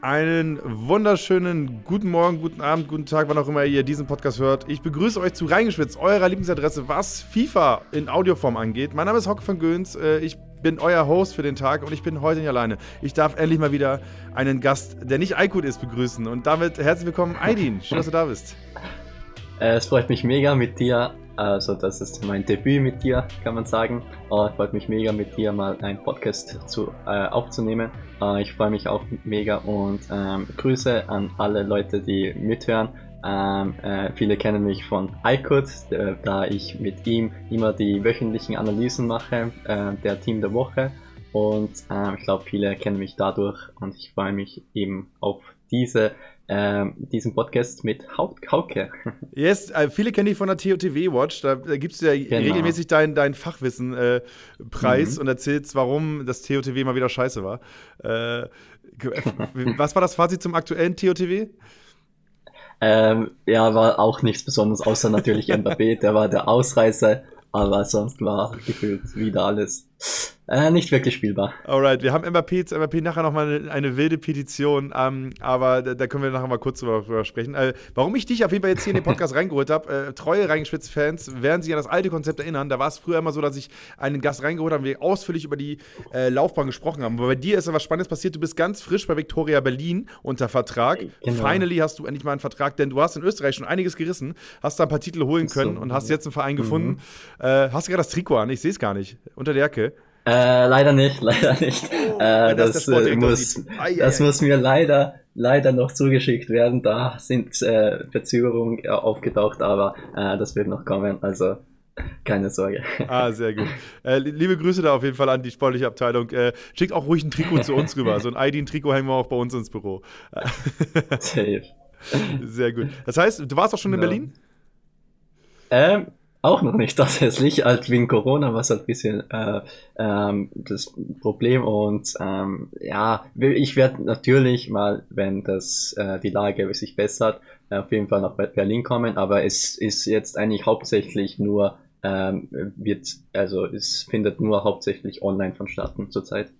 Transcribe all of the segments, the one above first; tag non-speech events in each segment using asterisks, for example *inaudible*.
Einen wunderschönen guten Morgen, guten Abend, guten Tag, wann auch immer ihr diesen Podcast hört. Ich begrüße euch zu Reingeschwitzt, eurer Lieblingsadresse, was FIFA in Audioform angeht. Mein Name ist Hocke von Göns. Äh, ich bin euer Host für den Tag und ich bin heute nicht alleine. Ich darf endlich mal wieder einen Gast, der nicht Aykut ist, begrüßen. Und damit herzlich willkommen, Aydin. Schön, dass du da bist. Äh, es freut mich mega mit dir. Also das ist mein Debüt mit dir, kann man sagen. Uh, es freut mich mega mit dir mal einen Podcast zu, äh, aufzunehmen. Uh, ich freue mich auch mega und ähm, Grüße an alle Leute, die mithören. Ähm, äh, viele kennen mich von iCode, äh, da ich mit ihm immer die wöchentlichen Analysen mache, äh, der Team der Woche. Und ähm, ich glaube, viele kennen mich dadurch und ich freue mich eben auf diese ähm, diesen Podcast mit Hauke. Yes, äh, viele kennen dich von der TOTW Watch. Da, da gibst du ja genau. regelmäßig deinen dein Fachwissen-Preis äh, mhm. und erzählst, warum das TOTW mal wieder scheiße war. Äh, *laughs* was war das Fazit zum aktuellen TOTW? Ähm, ja, war auch nichts Besonderes, außer natürlich Mbappé, der war der Ausreißer, aber sonst war gefühlt wieder alles äh, nicht wirklich spielbar. Alright, wir haben Mbappé, zu Mbappé nachher nochmal eine, eine wilde Petition, ähm, aber da, da, können wir nachher mal kurz drüber, drüber sprechen. Äh, warum ich dich auf jeden Fall jetzt hier in den Podcast *laughs* reingeholt habe, äh, treue Reingeschwitzt-Fans werden sich an das alte Konzept erinnern. Da war es früher immer so, dass ich einen Gast reingeholt habe und wir ausführlich über die äh, Laufbahn gesprochen haben. Aber bei dir ist ja was Spannendes passiert. Du bist ganz frisch bei Victoria Berlin unter Vertrag. Genau. Finally hast du endlich mal einen Vertrag, denn du hast in Österreich schon einiges gerissen, hast da ein paar Titel holen können so, und hast jetzt einen Verein mhm. gefunden. Äh, hast du gerade das Trikot an? Ich sehe es gar nicht. Unter der Jacke. Äh, leider nicht, *laughs* leider nicht. Oh, äh, das, das, äh, muss, ai, das ai. muss mir leider, leider noch zugeschickt werden. Da sind äh, Verzögerungen äh, aufgetaucht, aber äh, das wird noch kommen. Also keine Sorge. Ah, sehr gut. Äh, liebe Grüße da auf jeden Fall an die sportliche Abteilung. Äh, schickt auch ruhig ein Trikot zu uns rüber. So ein ID-Trikot hängen wir auch bei uns ins Büro. *laughs* Safe. Sehr gut. Das heißt, du warst auch schon in ja. Berlin? Ähm, auch noch nicht *laughs* tatsächlich, halt wegen Corona war es halt ein bisschen äh, ähm, das Problem und ähm, ja, ich werde natürlich mal, wenn das äh, die Lage sich bessert, auf jeden Fall nach Berlin kommen, aber es ist jetzt eigentlich hauptsächlich nur ähm, wird, also es findet nur hauptsächlich online vonstatten zurzeit.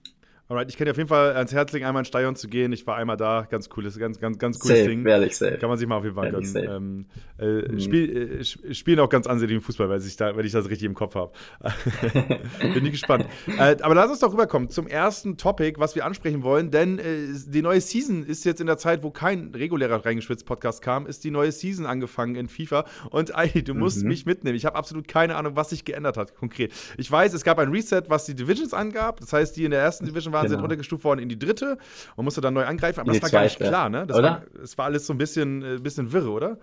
Alright, ich kann dir auf jeden Fall ans Herz legen, einmal in Stadion zu gehen. Ich war einmal da, ganz cooles, ganz, ganz, ganz cooles safe, Ding. Werde ich safe. Kann man sich mal auf jeden Fall gönnen. Ähm, äh, mhm. spiel, äh, spielen auch ganz ansehnlichen Fußball, weil ich, da, weil ich das richtig im Kopf habe. *laughs* Bin ich gespannt. Äh, aber lass uns doch rüberkommen zum ersten Topic, was wir ansprechen wollen, denn äh, die neue Season ist jetzt in der Zeit, wo kein regulärer Reingeschwitzt-Podcast kam, ist die neue Season angefangen in FIFA. Und Eidi, du musst mhm. mich mitnehmen. Ich habe absolut keine Ahnung, was sich geändert hat, konkret. Ich weiß, es gab ein Reset, was die Divisions angab. Das heißt, die in der ersten Division waren waren, genau. sind runtergestuft worden in die dritte und musste dann neu angreifen. Aber das war gar nicht klar, ne? Das oder? War, es war alles so ein bisschen, äh, bisschen wirre, oder?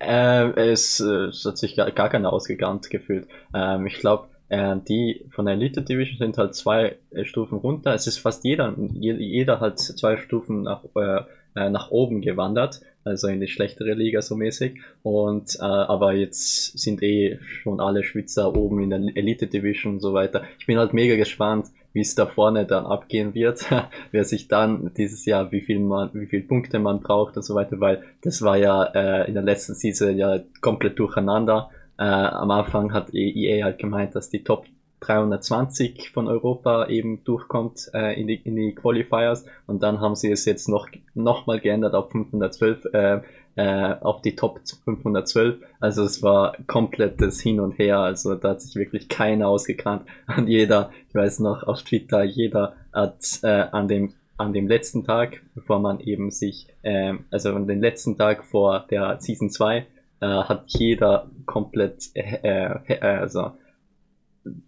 Ähm, es, äh, es, hat sich gar, gar keiner ausgegangen gefühlt. Ähm, ich glaube, äh, die von der Elite Division sind halt zwei äh, Stufen runter. Es ist fast jeder, jeder hat zwei Stufen nach, äh, äh, nach oben gewandert, also in die schlechtere Liga so mäßig. Und äh, aber jetzt sind eh schon alle Schweizer oben in der Elite Division und so weiter. Ich bin halt mega gespannt, wie es da vorne dann abgehen wird, *laughs* wer sich dann dieses Jahr, wie viel man, wie viel Punkte man braucht und so weiter, weil das war ja äh, in der letzten Season ja komplett durcheinander. Äh, am Anfang hat EA halt gemeint, dass die Top 320 von Europa eben durchkommt äh, in, die, in die Qualifiers. Und dann haben sie es jetzt noch, noch mal geändert auf 512 äh, äh, auf die Top 512. Also es war komplettes Hin und Her. Also da hat sich wirklich keiner ausgekannt. Und jeder, ich weiß noch auf Twitter, jeder hat äh, an dem an dem letzten Tag, bevor man eben sich, äh, also an den letzten Tag vor der Season 2, äh, hat jeder komplett, äh, äh, also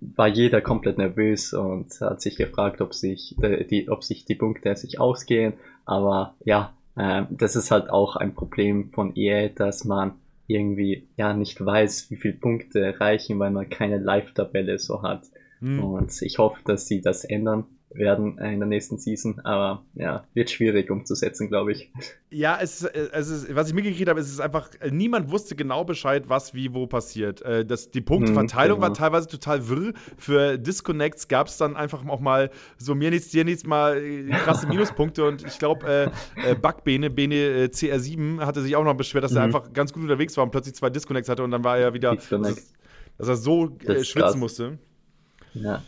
war jeder komplett nervös und hat sich gefragt, ob sich äh, die, ob sich die Punkte sich ausgehen. Aber ja, äh, das ist halt auch ein Problem von EA, dass man irgendwie ja nicht weiß, wie viele Punkte reichen, weil man keine Live-Tabelle so hat. Mhm. Und ich hoffe, dass sie das ändern werden in der nächsten Season. Aber ja, wird schwierig umzusetzen, glaube ich. Ja, es, es ist, was ich mitgekriegt habe, ist es einfach, niemand wusste genau Bescheid, was wie wo passiert. Äh, das, die Punkteverteilung mhm, genau. war teilweise total wirr. Für Disconnects gab es dann einfach auch mal so mir nichts, dir nichts, mal äh, krasse *laughs* Minuspunkte. Und ich glaube, äh, äh, Backbene, Bene äh, CR7, hatte sich auch noch beschwert, dass mhm. er einfach ganz gut unterwegs war und plötzlich zwei Disconnects hatte und dann war er wieder, dass, dass, er so äh, schwitzen musste. Ja.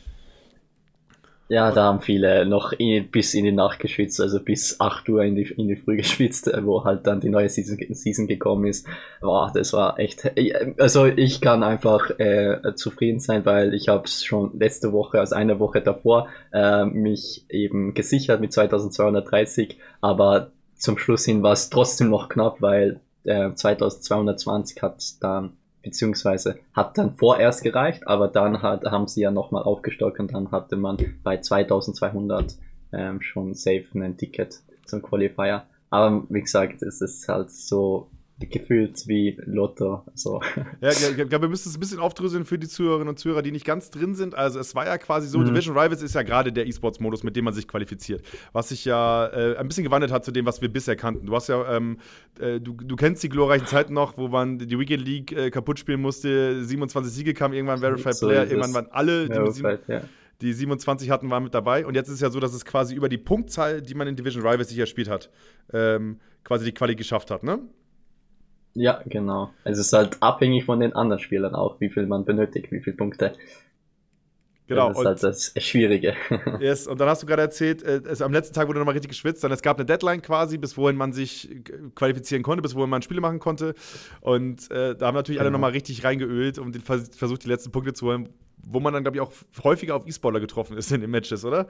Ja, da haben viele noch in, bis in die Nacht geschwitzt, also bis 8 Uhr in die, in die Früh geschwitzt, äh, wo halt dann die neue Season, Season gekommen ist. Boah, das war echt. Also ich kann einfach äh, zufrieden sein, weil ich habe es schon letzte Woche, also eine Woche davor, äh, mich eben gesichert mit 2230, aber zum Schluss hin war es trotzdem noch knapp, weil äh, 2220 hat dann beziehungsweise hat dann vorerst gereicht, aber dann hat, haben sie ja nochmal aufgestockt und dann hatte man bei 2200 ähm, schon safe ein Ticket zum Qualifier. Aber wie gesagt, es ist halt so gefühlt wie Lotto. So. Ja, ich glaube, wir müssen es ein bisschen aufdröseln für die Zuhörerinnen und Zuhörer, die nicht ganz drin sind. Also es war ja quasi so, mhm. Division Rivals ist ja gerade der E-Sports-Modus, mit dem man sich qualifiziert. Was sich ja äh, ein bisschen gewandelt hat zu dem, was wir bisher kannten. Du hast ja, ähm, äh, du, du kennst die glorreichen Zeiten noch, wo man die Weekend League äh, kaputt spielen musste, 27 Siege kamen, irgendwann Verified so Player, irgendwann waren alle, die, ja. die 27 hatten, waren mit dabei. Und jetzt ist es ja so, dass es quasi über die Punktzahl, die man in Division Rivals sich erspielt hat, ähm, quasi die Quali geschafft hat, ne? Ja, genau. Es ist halt abhängig von den anderen Spielern auch, wie viel man benötigt, wie viele Punkte. Genau. Das ist halt das Schwierige. *laughs* Yes, und dann hast du gerade erzählt, äh, es, am letzten Tag wurde nochmal richtig geschwitzt. Dann es gab eine Deadline quasi, bis wohin man sich qualifizieren konnte, bis wohin man Spiele machen konnte. Und äh, da haben natürlich genau. alle nochmal richtig reingeölt und versucht, die letzten Punkte zu holen, wo man dann, glaube ich, auch häufiger auf E-Sportler getroffen ist in den Matches, oder?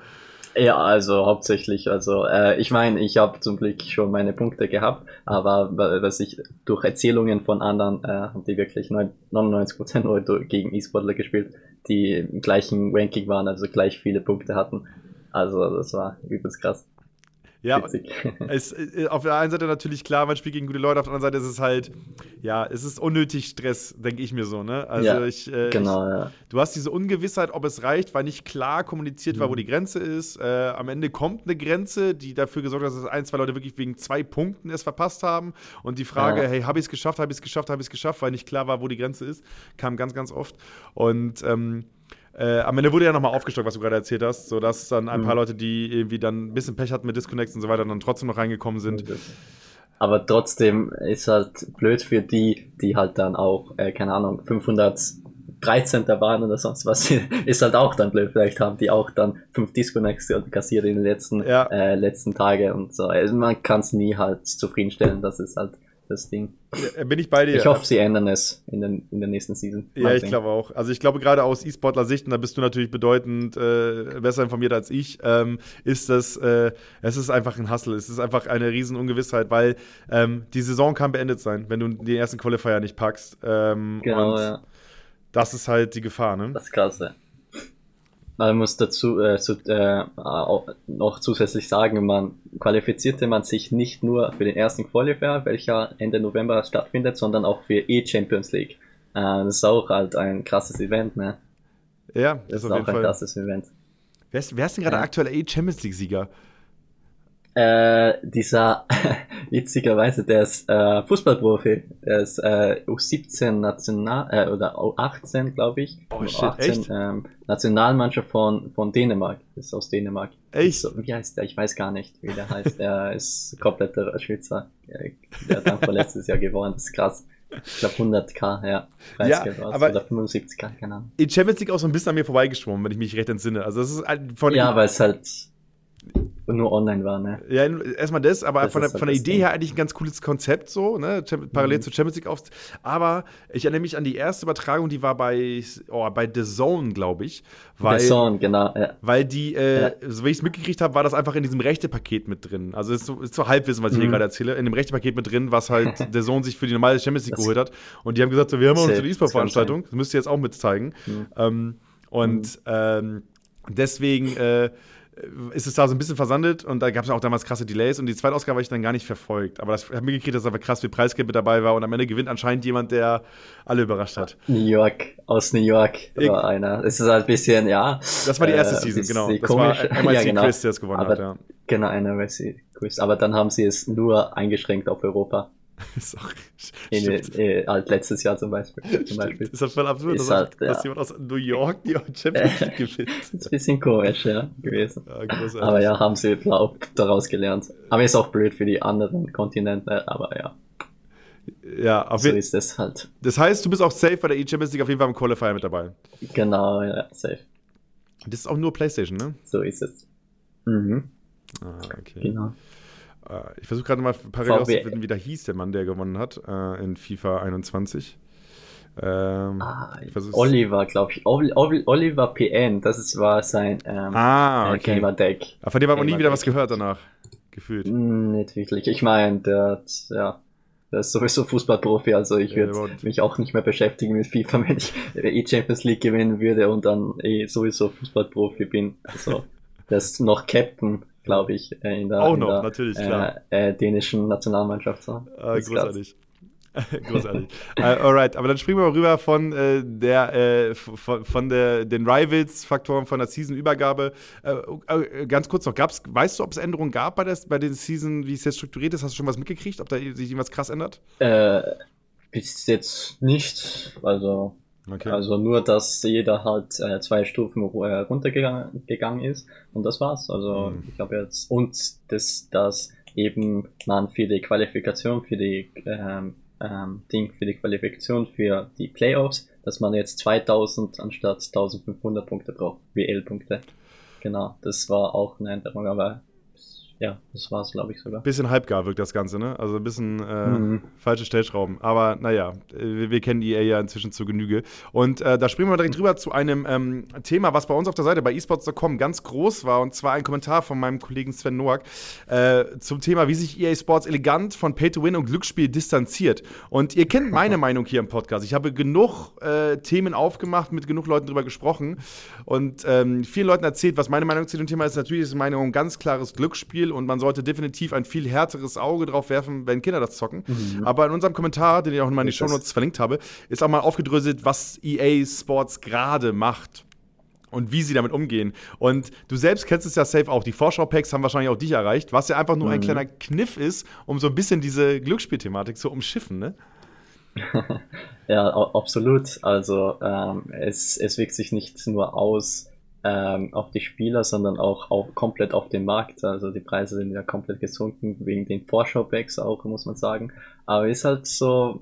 Ja, also hauptsächlich. Also äh, ich meine, ich habe zum Glück schon meine Punkte gehabt, aber was ich durch Erzählungen von anderen, äh, die wirklich 99% Leute gegen E-Sportler gespielt, die im gleichen Ranking waren, also gleich viele Punkte hatten. Also das war übelst krass. Ja, *laughs* es, äh, auf der einen Seite natürlich klar, man spielt gegen gute Leute, auf der anderen Seite ist es halt, ja, es ist unnötig Stress, denke ich mir so, ne? Also ja, ich, äh, genau, ich, ja. du hast diese Ungewissheit, ob es reicht, weil nicht klar kommuniziert mhm. war, wo mhm. die Grenze ist. Äh, am Ende kommt eine Grenze, die dafür gesorgt hat, dass ein, zwei Leute wirklich wegen zwei Punkten es verpasst haben. Und die Frage, ja. hey, habe ich es geschafft, habe ich es geschafft, habe ich es geschafft, weil nicht klar war, wo die Grenze ist, kam ganz, ganz oft. Und ähm, äh, am Ende wurde ja nochmal aufgestockt, was du gerade erzählt hast, sodass dann ein mhm. paar Leute, die irgendwie dann ein bisschen Pech hatten mit Disconnects und so weiter, dann trotzdem noch reingekommen sind. Aber trotzdem ist halt blöd für die, die halt dann auch, äh, keine Ahnung, 513. waren oder sonst was, *laughs* ist halt auch dann blöd. Vielleicht haben die auch dann fünf Disconnects kassiert in den letzten, ja. äh, letzten Tagen und so. Also man kann es nie halt zufriedenstellen, das ist halt das Ding. Ja, bin ich bei dir. Ich hoffe, sie ändern es in, den, in der nächsten Season. Mal ja, ich glaube auch. Also ich glaube gerade aus E-Sportler Sicht, und da bist du natürlich bedeutend äh, besser informiert als ich, ähm, ist das, äh, es ist einfach ein Hustle. Es ist einfach eine riesen Ungewissheit, weil ähm, die Saison kann beendet sein, wenn du den ersten Qualifier nicht packst. Ähm, genau, ja. Das ist halt die Gefahr, ne? Das ist krass, ja. Man muss dazu äh, zu, äh, noch zusätzlich sagen, man qualifizierte man sich nicht nur für den ersten Qualifier, welcher Ende November stattfindet, sondern auch für E-Champions League. Äh, das ist auch halt ein krasses Event, ne? Ja, das, das ist auch ein Fall. krasses Event. Wer ist, wer ist denn gerade ja. aktueller E-Champions League-Sieger? Äh, dieser *laughs* witzigerweise, der ist äh, Fußballprofi. Der ist äh, U17 National äh, oder U18, glaube ich. Oh, shit, 18, echt? Ähm, Nationalmannschaft von, von Dänemark. Ist aus Dänemark. Echt? So, wie heißt der? Ich weiß gar nicht, wie der heißt. Der *laughs* ist kompletter Schweizer. Der hat dann vor letztes Jahr gewonnen. Das ist krass. Ich glaube 100k, ja. ja aber oder 75k, keine Ahnung. In Champions League auch so ein bisschen an mir vorbeigeschwommen, wenn ich mich recht entsinne. Also das ist von Ja, weil es halt nur online war, ne? Ja, erstmal das, aber das von, der, halt von der Idee Ding. her eigentlich ein ganz cooles Konzept so, ne? Parallel mhm. zu Champions League auf. Aber ich erinnere mich an die erste Übertragung, die war bei, oh, bei The Zone, glaube ich. Weil, The Zone, genau. Ja. Weil die, äh, ja. so wie ich es mitgekriegt habe, war das einfach in diesem Rechte-Paket mit drin. Also ist so, ist so Halbwissen, was ich mhm. hier gerade erzähle. In dem Rechte-Paket mit drin, was halt *laughs* The Zone sich für die normale Champions League das geholt hat. Und die haben gesagt, so, wir haben auch eine E-Sport-Veranstaltung. Das müsst ihr jetzt auch mitzeigen. Mhm. Ähm, und mhm. ähm, deswegen äh, ist es da so ein bisschen versandet und da gab es auch damals krasse Delays und die zweite Ausgabe habe ich dann gar nicht verfolgt. Aber das habe mir gekriegt, dass aber krass viel Preisgeld mit dabei war und am Ende gewinnt anscheinend jemand, der alle überrascht hat. New York, aus New York war einer. Es ist halt ein bisschen, ja. Das war die erste äh, Season, genau. Das komisch. war MIC *laughs* ja, genau. Chris, der es gewonnen aber, hat, ja. Genau, einer MIC Chris. Aber dann haben sie es nur eingeschränkt auf Europa. Ist auch in, äh, halt letztes Jahr zum Beispiel. Zum Beispiel. Ist das voll absurd, dass, halt, dass ja. jemand aus New York die Champions League gewinnt. das *laughs* ist ein bisschen komisch, ja, gewesen. Ja, aber ja, haben sie auch daraus gelernt. Aber ist auch blöd für die anderen Kontinente, aber ja. Ja, auf so ist es halt. Das heißt, du bist auch safe bei der E-Champions League auf jeden Fall im Qualifier mit dabei. Genau, ja, safe. Das ist auch nur PlayStation, ne? So ist es. Mhm. Ah, okay. Genau. Äh, ich versuche gerade mal parallel herauszufinden, wie der hieß, der Mann, der gewonnen hat äh, in FIFA 21. Ähm, ah, Oliver, glaube ich. Oliver PN, das ist, war sein ähm, ah, äh, okay. Gamer-Deck. Aber von dem haben wir nie wieder was gehört danach, gefühlt. Hm, nicht wirklich. Ich meine, der, ja, der ist sowieso Fußballprofi, also ich würde ja, mich auch nicht mehr beschäftigen mit FIFA, *laughs* wenn ich eh Champions League gewinnen würde und dann eh sowieso Fußballprofi bin. Also, *laughs* der ist noch Captain glaube ich, äh, in der, Auch in noch, der natürlich, klar. Äh, äh, dänischen Nationalmannschaft. So. Ah, großartig. *laughs* Großartig. uh, alright, aber dann springen wir mal rüber von äh, der äh, von, von der, den Rivals-Faktoren von der Season-Übergabe. Äh, ganz kurz noch, gab's, weißt du, ob es Änderungen gab bei, der, bei den Season, wie es jetzt strukturiert ist? Hast du schon was mitgekriegt, ob da sich irgendwas krass ändert? bis jetzt nicht. Also Okay. Also nur, dass jeder halt äh, zwei Stufen runtergegangen ist und das war's. Also mhm. ich habe jetzt und das, dass eben man für die Qualifikation, für die ähm, ähm, Ding, für die Qualifikation für die Playoffs, dass man jetzt 2000 anstatt 1500 Punkte braucht, WL-Punkte. Genau, das war auch eine Änderung, aber ja, das war es, glaube ich, sogar. Bisschen halbgar wirkt das Ganze, ne? Also ein bisschen äh, mhm. falsche Stellschrauben. Aber naja, wir, wir kennen die ja inzwischen zur Genüge. Und äh, da springen wir direkt rüber zu einem ähm, Thema, was bei uns auf der Seite bei esports.com ganz groß war. Und zwar ein Kommentar von meinem Kollegen Sven Noack äh, zum Thema, wie sich EA Sports elegant von Pay-to-Win und Glücksspiel distanziert. Und ihr kennt meine *laughs* Meinung hier im Podcast. Ich habe genug äh, Themen aufgemacht, mit genug Leuten drüber gesprochen und ähm, vielen Leuten erzählt, was meine Meinung zu dem Thema ist. Natürlich ist meine Meinung ein ganz klares Glücksspiel und man sollte definitiv ein viel härteres Auge drauf werfen, wenn Kinder das zocken. Mhm. Aber in unserem Kommentar, den ich auch in meine Shownotes verlinkt habe, ist auch mal aufgedröselt, was EA Sports gerade macht und wie sie damit umgehen. Und du selbst kennst es ja safe auch. Die Vorschau-Packs haben wahrscheinlich auch dich erreicht, was ja einfach nur mhm. ein kleiner Kniff ist, um so ein bisschen diese Glücksspielthematik zu umschiffen, ne? *laughs* ja, absolut. Also ähm, es, es wirkt sich nicht nur aus ähm, auf die Spieler, sondern auch auf, komplett auf den Markt. Also die Preise sind ja komplett gesunken, wegen den Vorschau-Backs auch, muss man sagen. Aber ist halt so,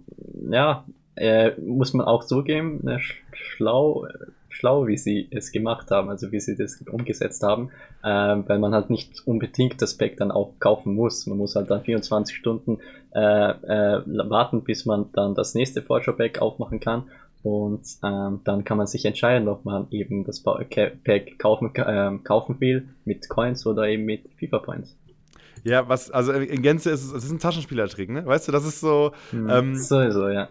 ja, äh, muss man auch zugeben, ne, schlau, schlau, wie sie es gemacht haben, also wie sie das umgesetzt haben, äh, weil man halt nicht unbedingt das Pack dann auch kaufen muss. Man muss halt dann 24 Stunden äh, äh, warten, bis man dann das nächste Vorschau-Pack aufmachen kann und ähm, dann kann man sich entscheiden, ob man eben das Pack kaufen, äh, kaufen will mit Coins oder eben mit FIFA Points. Ja, was, also in Gänze ist es, es ist ein Taschenspielertrick, ne? Weißt du, das ist so. Hm, ähm, sowieso, ja.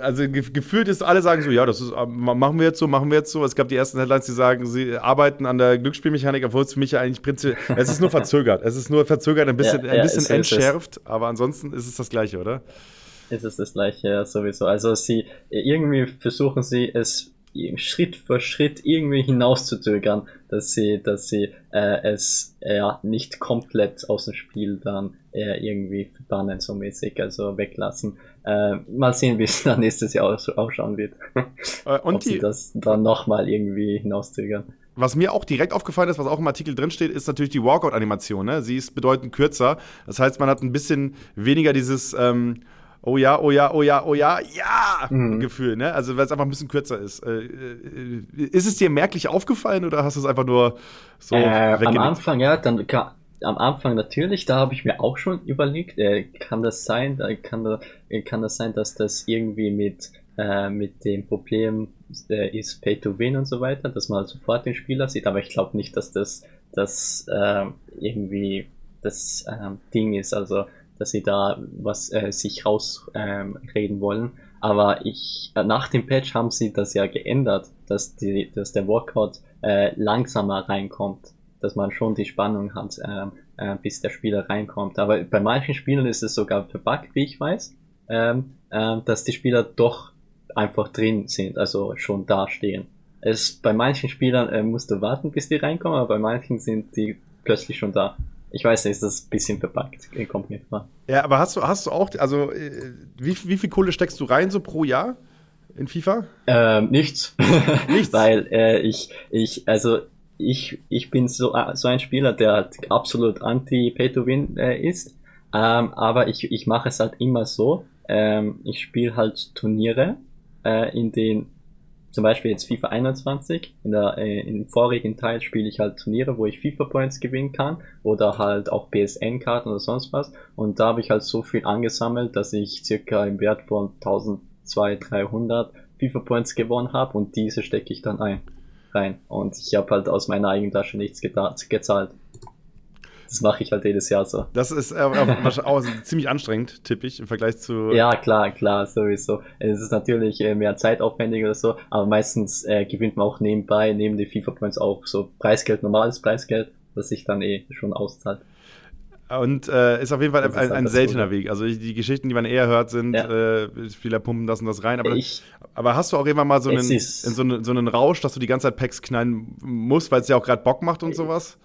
Also gefühlt ist, alle sagen so, ja, das ist, äh, machen wir jetzt so, machen wir jetzt so. Es gab die ersten Headlines, die sagen, sie arbeiten an der Glücksspielmechanik, obwohl es für mich ja eigentlich prinzipiell, es ist nur verzögert. Es ist nur verzögert, ein bisschen, ja, ja, ein bisschen entschärft, aber ansonsten ist es das Gleiche, oder? Ist es das gleiche ja, sowieso. Also sie irgendwie versuchen sie es Schritt für Schritt irgendwie hinauszuzögern, dass sie, dass sie äh, es ja äh, nicht komplett aus dem Spiel dann äh, irgendwie verbannen, so mäßig, also weglassen. Äh, mal sehen, wie *laughs* es dann nächstes Jahr ausschauen wird. Äh, und Ob die, sie das dann nochmal irgendwie hinauszögern. Was mir auch direkt aufgefallen ist, was auch im Artikel drinsteht, ist natürlich die Walkout-Animation. Ne? Sie ist bedeutend kürzer. Das heißt, man hat ein bisschen weniger dieses ähm, oh ja, oh ja, oh ja, oh ja, ja, mhm. Gefühl, ne? Also, weil es einfach ein bisschen kürzer ist. Äh, äh, ist es dir merklich aufgefallen oder hast du es einfach nur so äh, Am Anfang, ja, dann am Anfang natürlich, da habe ich mir auch schon überlegt, äh, kann das sein, da kann, da, kann das sein, dass das irgendwie mit, äh, mit dem Problem äh, ist Pay to Win und so weiter, dass man sofort den Spieler sieht, aber ich glaube nicht, dass das, das äh, irgendwie das äh, Ding ist. Also dass sie da was äh, sich rausreden ähm, wollen. Aber ich, nach dem Patch haben sie das ja geändert, dass die, dass der Workout äh, langsamer reinkommt, dass man schon die Spannung hat, äh, äh, bis der Spieler reinkommt. Aber bei manchen Spielern ist es sogar verbuggt, wie ich weiß, ähm, äh, dass die Spieler doch einfach drin sind, also schon dastehen. Es bei manchen Spielern äh, musst du warten, bis die reinkommen, aber bei manchen sind die plötzlich schon da. Ich weiß nicht, ist das ein bisschen verpackt, kommt mir vor. Ja, aber hast du, hast du auch, also äh, wie, wie viel Kohle steckst du rein so pro Jahr in FIFA? Ähm, nichts. *laughs* Nichts. Weil äh, ich, ich, also ich, ich bin so, äh, so ein Spieler, der halt absolut anti-Pay-to-Win äh, ist. Ähm, aber ich, ich mache es halt immer so. Ähm, ich spiele halt Turniere, äh, in denen zum Beispiel jetzt FIFA 21, in der, äh, im vorigen Teil spiele ich halt Turniere, wo ich FIFA Points gewinnen kann oder halt auch PSN-Karten oder sonst was. Und da habe ich halt so viel angesammelt, dass ich circa im Wert von 1200, 300 FIFA Points gewonnen habe und diese stecke ich dann ein rein. Und ich habe halt aus meiner eigenen Tasche nichts gezahlt. Das mache ich halt jedes Jahr so. Das ist äh, auch ziemlich anstrengend, tippe ich, im Vergleich zu. Ja, klar, klar, sowieso. Es ist natürlich äh, mehr zeitaufwendig oder so, aber meistens äh, gewinnt man auch nebenbei, neben den FIFA Points auch so Preisgeld, normales Preisgeld, das sich dann eh schon auszahlt. Und äh, ist auf jeden Fall ein, ein, ein seltener Weg. Also die Geschichten, die man eher hört, sind, ja. äh, viele pumpen das und das rein. Aber, ich, aber hast du auch irgendwann mal so einen, in so, eine, so einen Rausch, dass du die ganze Zeit Packs knallen musst, weil es ja auch gerade Bock macht und äh, sowas?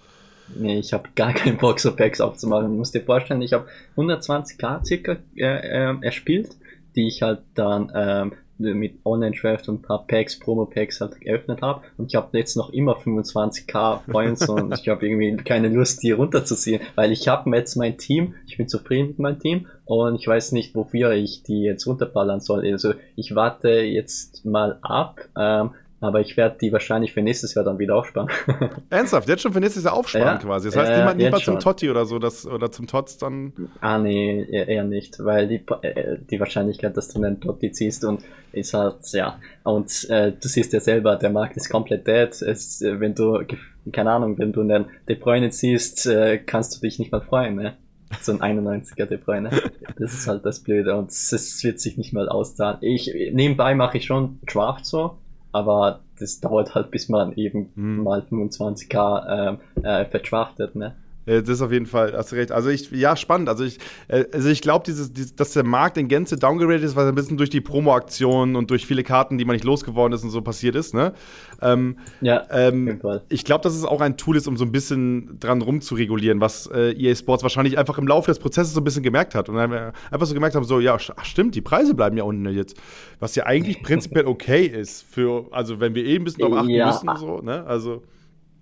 Nee, ich habe gar keinen Bock, so Packs aufzumachen. Du musst dir vorstellen, ich habe 120k circa äh, äh, erspielt, die ich halt dann ähm, mit Online-Draft und ein paar Packs, Promo-Packs halt geöffnet habe. Und ich habe jetzt noch immer 25k Points und ich habe irgendwie keine Lust, die runterzuziehen, weil ich habe jetzt mein Team, ich bin zufrieden mit meinem Team und ich weiß nicht, wofür ich die jetzt runterballern soll. Also ich warte jetzt mal ab, ähm, aber ich werde die wahrscheinlich für nächstes Jahr dann wieder aufsparen. *laughs* Ernsthaft? Jetzt schon für nächstes Jahr aufsparen ja, quasi. Das heißt, äh, niemand lieber zum Totti oder so das, oder zum Tots dann. Ah, nee, eher nicht. Weil die, äh, die Wahrscheinlichkeit, dass du einen Totti ziehst und ist halt, ja. Und äh, du siehst ja selber, der Markt ist komplett dead. Es, äh, wenn du, keine Ahnung, wenn du einen De Bruyne ziehst, äh, kannst du dich nicht mal freuen, ne? So ein 91er De Bruyne. Das ist halt das Blöde und es wird sich nicht mal auszahlen. Ich, nebenbei mache ich schon Draft so aber das dauert halt, bis man eben hm. mal 25k äh, äh, verdraftet, ne? Das ist auf jeden Fall, hast du recht. Also ich, ja, spannend. Also ich, äh, also ich glaube, dieses, dieses, dass der Markt in Gänze downgradet ist, was ein bisschen durch die Promo-Aktionen und durch viele Karten, die man nicht losgeworden ist und so passiert ist, ne? Ähm, ja, ähm, ich glaube, dass es auch ein Tool ist, um so ein bisschen dran rumzuregulieren, was äh, EA Sports wahrscheinlich einfach im Laufe des Prozesses so ein bisschen gemerkt hat. Und dann einfach so gemerkt haben, so, ja, ach, stimmt, die Preise bleiben ja unten jetzt. Was ja eigentlich *laughs* prinzipiell okay ist für, also wenn wir eh ein bisschen darauf achten ja. müssen, so, ne? Also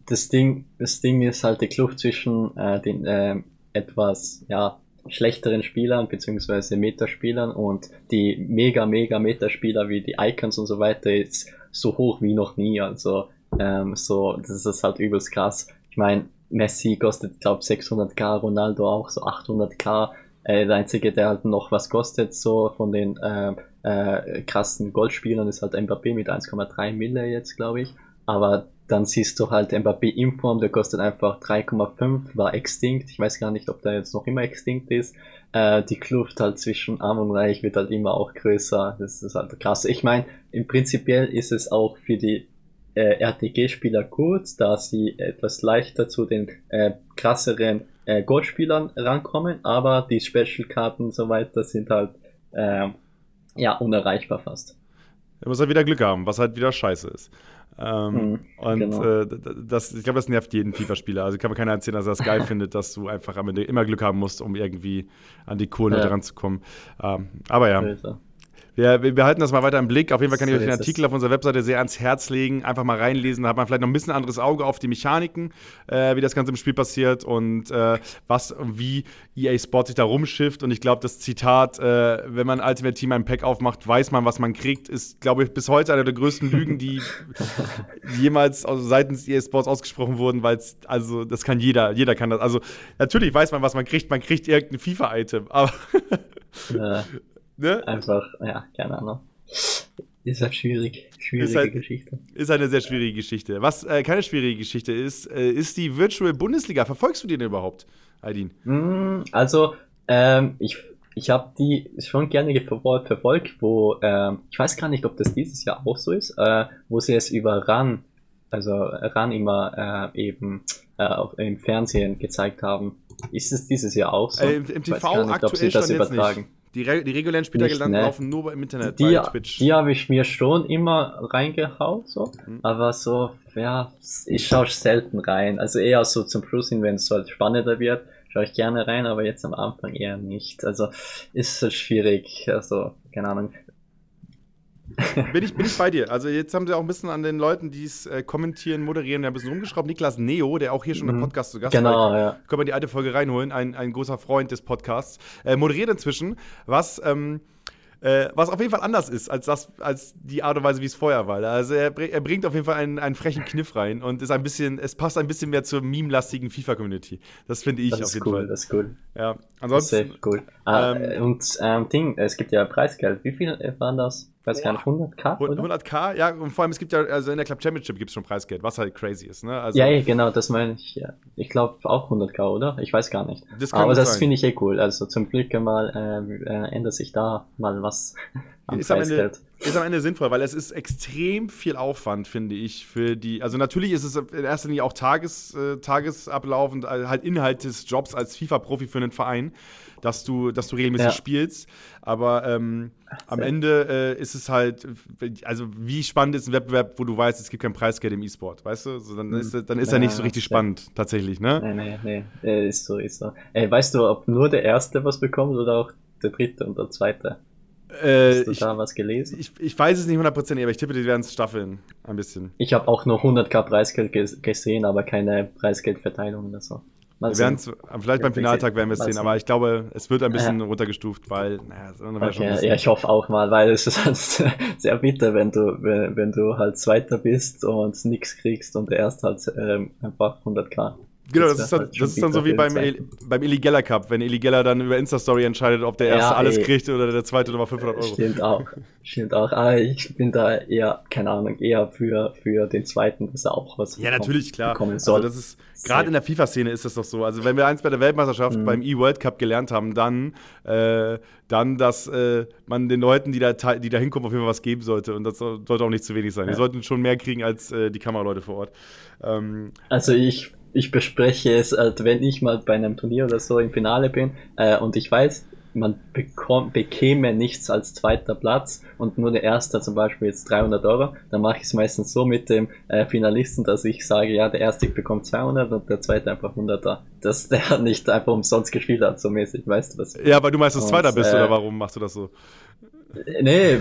das Ding, das Ding ist halt die Kluft zwischen äh, den äh, etwas ja, schlechteren Spielern beziehungsweise Metaspielern und die mega, mega Metaspieler wie die Icons und so weiter ist so hoch wie noch nie. Also ähm, so, das ist halt übelst krass. Ich meine, Messi kostet, glaube 600k, Ronaldo auch so 800k. Äh, der einzige, der halt noch was kostet, so von den äh, äh, krassen Goldspielern, ist halt Mbappé mit 1,3 Mille jetzt, glaube ich. Aber dann siehst du halt Mbappé in Form, der kostet einfach 3,5, war extinct. Ich weiß gar nicht, ob der jetzt noch immer extinct ist. Äh, die Kluft halt zwischen Arm und Reich wird halt immer auch größer. Das ist halt krass. Ich meine, im Prinzipiell ist es auch für die äh, RTG-Spieler gut, da sie etwas leichter zu den äh, krasseren äh, Goldspielern rankommen, aber die Special-Karten und so weiter sind halt äh, ja unerreichbar fast. Er muss halt wieder Glück haben, was halt wieder scheiße ist. Ähm, mhm, und genau. äh, das, ich glaube, das nervt jeden FIFA-Spieler. Also kann mir keiner erzählen, dass er das geil *laughs* findet, dass du einfach am Ende immer Glück haben musst, um irgendwie an die Kohle ja. ranzukommen. Ähm, aber ja. Wir, wir behalten das mal weiter im Blick. Auf jeden Fall kann ich euch den Artikel auf unserer Webseite sehr ans Herz legen. Einfach mal reinlesen. Da hat man vielleicht noch ein bisschen anderes Auge auf die Mechaniken, äh, wie das Ganze im Spiel passiert und äh, was und wie EA Sport sich da rumschifft. Und ich glaube, das Zitat, äh, wenn man Ultimate Team ein Pack aufmacht, weiß man, was man kriegt, ist, glaube ich, bis heute eine der größten Lügen, die *laughs* jemals seitens EA Sports ausgesprochen wurden, weil es, also, das kann jeder, jeder kann das. Also, natürlich weiß man, was man kriegt. Man kriegt irgendein FIFA-Item, aber. Ne? Einfach, ja, keine Ahnung. Ist halt schwierig. Schwierige ist halt, Geschichte. Ist eine sehr schwierige Geschichte. Was äh, keine schwierige Geschichte ist, äh, ist die Virtual Bundesliga. Verfolgst du die denn überhaupt, Aidin? Mm, also, ähm, ich, ich habe die schon gerne verfolgt, wo, ähm, ich weiß gar nicht, ob das dieses Jahr auch so ist, äh, wo sie es über RAN, also RAN immer äh, eben äh, im Fernsehen gezeigt haben. Ist es dieses Jahr auch so? Äh, im, im TV nicht, aktuell schon jetzt nicht. Die, Re die regulären Spiele ne? laufen nur im Internet die, bei Twitch. Die habe ich mir schon immer reingehauen, so. Mhm. Aber so, ja, ich schaue selten rein. Also eher so zum Schluss hin, wenn es halt spannender wird, schaue ich gerne rein, aber jetzt am Anfang eher nicht. Also ist es schwierig. Also, keine Ahnung. Bin, ich, bin ich bei dir. Also jetzt haben sie auch ein bisschen an den Leuten, die es äh, kommentieren, moderieren, ja ein bisschen rumgeschraubt. Niklas Neo, der auch hier schon mhm. im Podcast zu Gast genau, war. Ja. Können wir die alte Folge reinholen. Ein, ein großer Freund des Podcasts. Äh, moderiert inzwischen, was ähm, Äh, was auf jeden Fall anders ist als, das, als die Art und Weise, wie es vorher war. Also er, er bringt auf jeden Fall einen, einen frechen Kniff rein und ist ein bisschen, es passt ein bisschen mehr zur meme-lastigen FIFA-Community. Das finde ich das auf jeden cool, Fall. Das ist cool. Ja, ansonsten. Das ist cool. Ah, ähm, und ähm, Ding, es gibt ja Preisgeld. Wie viel waren das? Weiß gar nicht, 100k? Oder? 100k, ja, und vor allem, es gibt ja, also in der Club Championship gibt es schon Preisgeld, was halt crazy ist, ne? Also, ja, ja, genau, das meine ich, ja. Ich glaube auch 100k, oder? Ich weiß gar nicht. Das Aber das finde ich eh cool. Also zum Glück mal äh, äh, ändert sich da mal was am ist. Am Ende, ist am Ende sinnvoll, weil es ist extrem viel Aufwand, finde ich, für die. Also natürlich ist es in erster Linie auch Tages, äh, Tagesablauf und äh, halt Inhalt des Jobs als FIFA-Profi für einen Verein dass du, dass du regelmäßig ja. spielst. Aber ähm, am Ende äh, ist es halt, also wie spannend ist ein Wettbewerb, wo du weißt, es gibt kein Preisgeld im E-Sport, weißt du? So, dann ist, dann ist ja, er nicht so richtig spannend, ja. tatsächlich, ne? Nee, nee, nee, ist so, ist so. Ey, weißt du, ob nur der Erste was bekommt oder auch der Dritte und der Zweite? Äh, Hast du ich, da was gelesen? Ich, ich weiß es nicht hundertprozentig, aber ich tippe, die werden es staffeln, ein bisschen. Ich habe auch nur 100k Preisgeld gesehen, aber keine Preisgeldverteilung oder so. Mal wir sehen. vielleicht beim Finaltag werden wir es sehen, aber ich glaube, es wird ein bisschen ja. runtergestuft, weil, naja, okay, ja, ich hoffe auch mal, weil es *laughs* ist halt sehr bitter, wenn du, wenn, wenn du halt Zweiter bist und nichts kriegst und der erst halt ähm, einfach 100k. Genau, das, das ist, dann, das ist dann so wie beim, beim Illegella Cup, wenn Illegella dann über Insta-Story entscheidet, ob der Erste ja, alles ey, kriegt oder der Zweite nochmal 500 Euro. Stimmt auch, stimmt auch. Aber ich bin da eher, keine Ahnung, eher für, für den Zweiten, dass er auch was Ja, natürlich, klar. Also das ist, gerade in der FIFA-Szene ist das doch so. Also wenn wir eins bei der Weltmeisterschaft mhm. beim E-World Cup gelernt haben, dann, äh, dann, dass äh, man den Leuten, die da, die da hinkommen, auf jeden Fall was geben sollte. Und das sollte auch nicht zu wenig sein. Ja. Die sollten schon mehr kriegen als äh, die Kameraleute vor Ort. Ähm, also ich ich bespreche es, also wenn ich mal bei einem Turnier oder so im Finale bin äh, und ich weiß, man bekommt, bekäme nichts als zweiter Platz und nur der erste zum Beispiel jetzt 300 Euro, dann mache ich es meistens so mit dem äh, Finalisten, dass ich sage, ja, der erste bekommt 200 und der zweite einfach 100er. Dass *laughs* der nicht einfach umsonst gespielt hat, so mäßig, weißt du was? Ja, weil du meistens und, Zweiter bist, äh, oder warum machst du das so? Nee,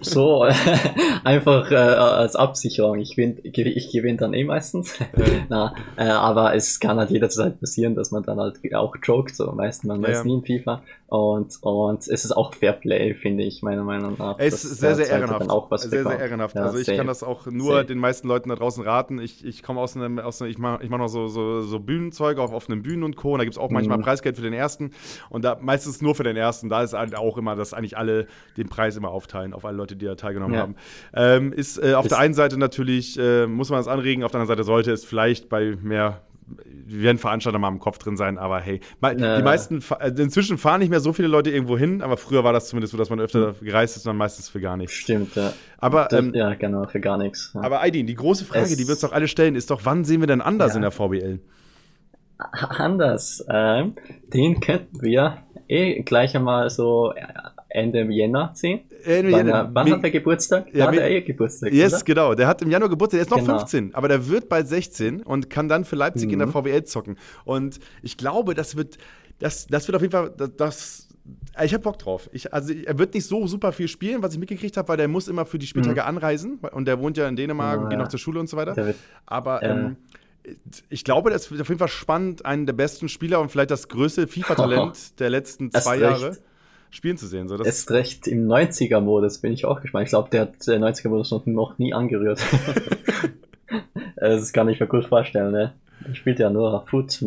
so *laughs* einfach äh, als Absicherung. Ich, ich gewinne dann eh meistens. *laughs* Na, äh, aber es kann halt jederzeit passieren, dass man dann halt auch joked. So meistens man weiß ja. nie in FIFA. Und, und es ist auch Fairplay, finde ich, meiner Meinung nach. Es ist sehr, sehr ehrenhaft. Auch was sehr, sehr ehrenhaft. Ja, also ich sehr, kann das auch nur sehr. den meisten Leuten da draußen raten. Ich, ich komme aus einem, aus einem, ich mache ich mach noch so, so, so Bühnenzeug auf offenen Bühnen und Co. Und da gibt es auch manchmal mhm. Preisgeld für den ersten. Und da meistens nur für den ersten. Da ist halt auch immer, dass eigentlich alle den Preis immer aufteilen auf alle Leute, die da teilgenommen ja. haben. Ähm, ist äh, auf ist der einen Seite natürlich, äh, muss man es anregen, auf der anderen Seite sollte es vielleicht bei mehr wir werden Veranstalter mal im Kopf drin sein, aber hey, die meisten, also inzwischen fahren nicht mehr so viele Leute irgendwo hin, aber früher war das zumindest so, dass man öfter hm. gereist ist und dann meistens für gar nichts. Stimmt, ja. Aber, ähm, ja, genau, für gar nichts. Ja. Aber Aidin, die große Frage, es, die wir uns doch alle stellen, ist doch, wann sehen wir denn anders ja. in der VBL? Anders, ähm, den könnten wir eh gleich einmal so Ende Jänner sehen. Ende wann, Jänner. wann hat er Geburtstag? Ja, hat er eh Geburtstag? Yes, oder? genau. Der hat im Januar Geburtstag. Der ist noch genau. 15, aber der wird bald 16 und kann dann für Leipzig mhm. in der mhm. VWL zocken. Und ich glaube, das wird, das, das wird auf jeden Fall, das, das ich habe Bock drauf. Ich, also er wird nicht so super viel spielen, was ich mitgekriegt habe, weil der muss immer für die Spieltage mhm. anreisen und der wohnt ja in Dänemark oh, und geht ja. noch zur Schule und so weiter. Wird, Aber ähm, ich glaube, das wird auf jeden Fall spannend, einen der besten Spieler und vielleicht das größte *laughs* FIFA-Talent oh, der letzten zwei Jahre spielen zu sehen. So, das ist recht im 90er-Modus, bin ich auch gespannt. Ich glaube, der hat der 90er-Modus noch, noch nie angerührt. *laughs* *laughs* das kann ich mir gut vorstellen, ne? Er spielt ja nur Foot.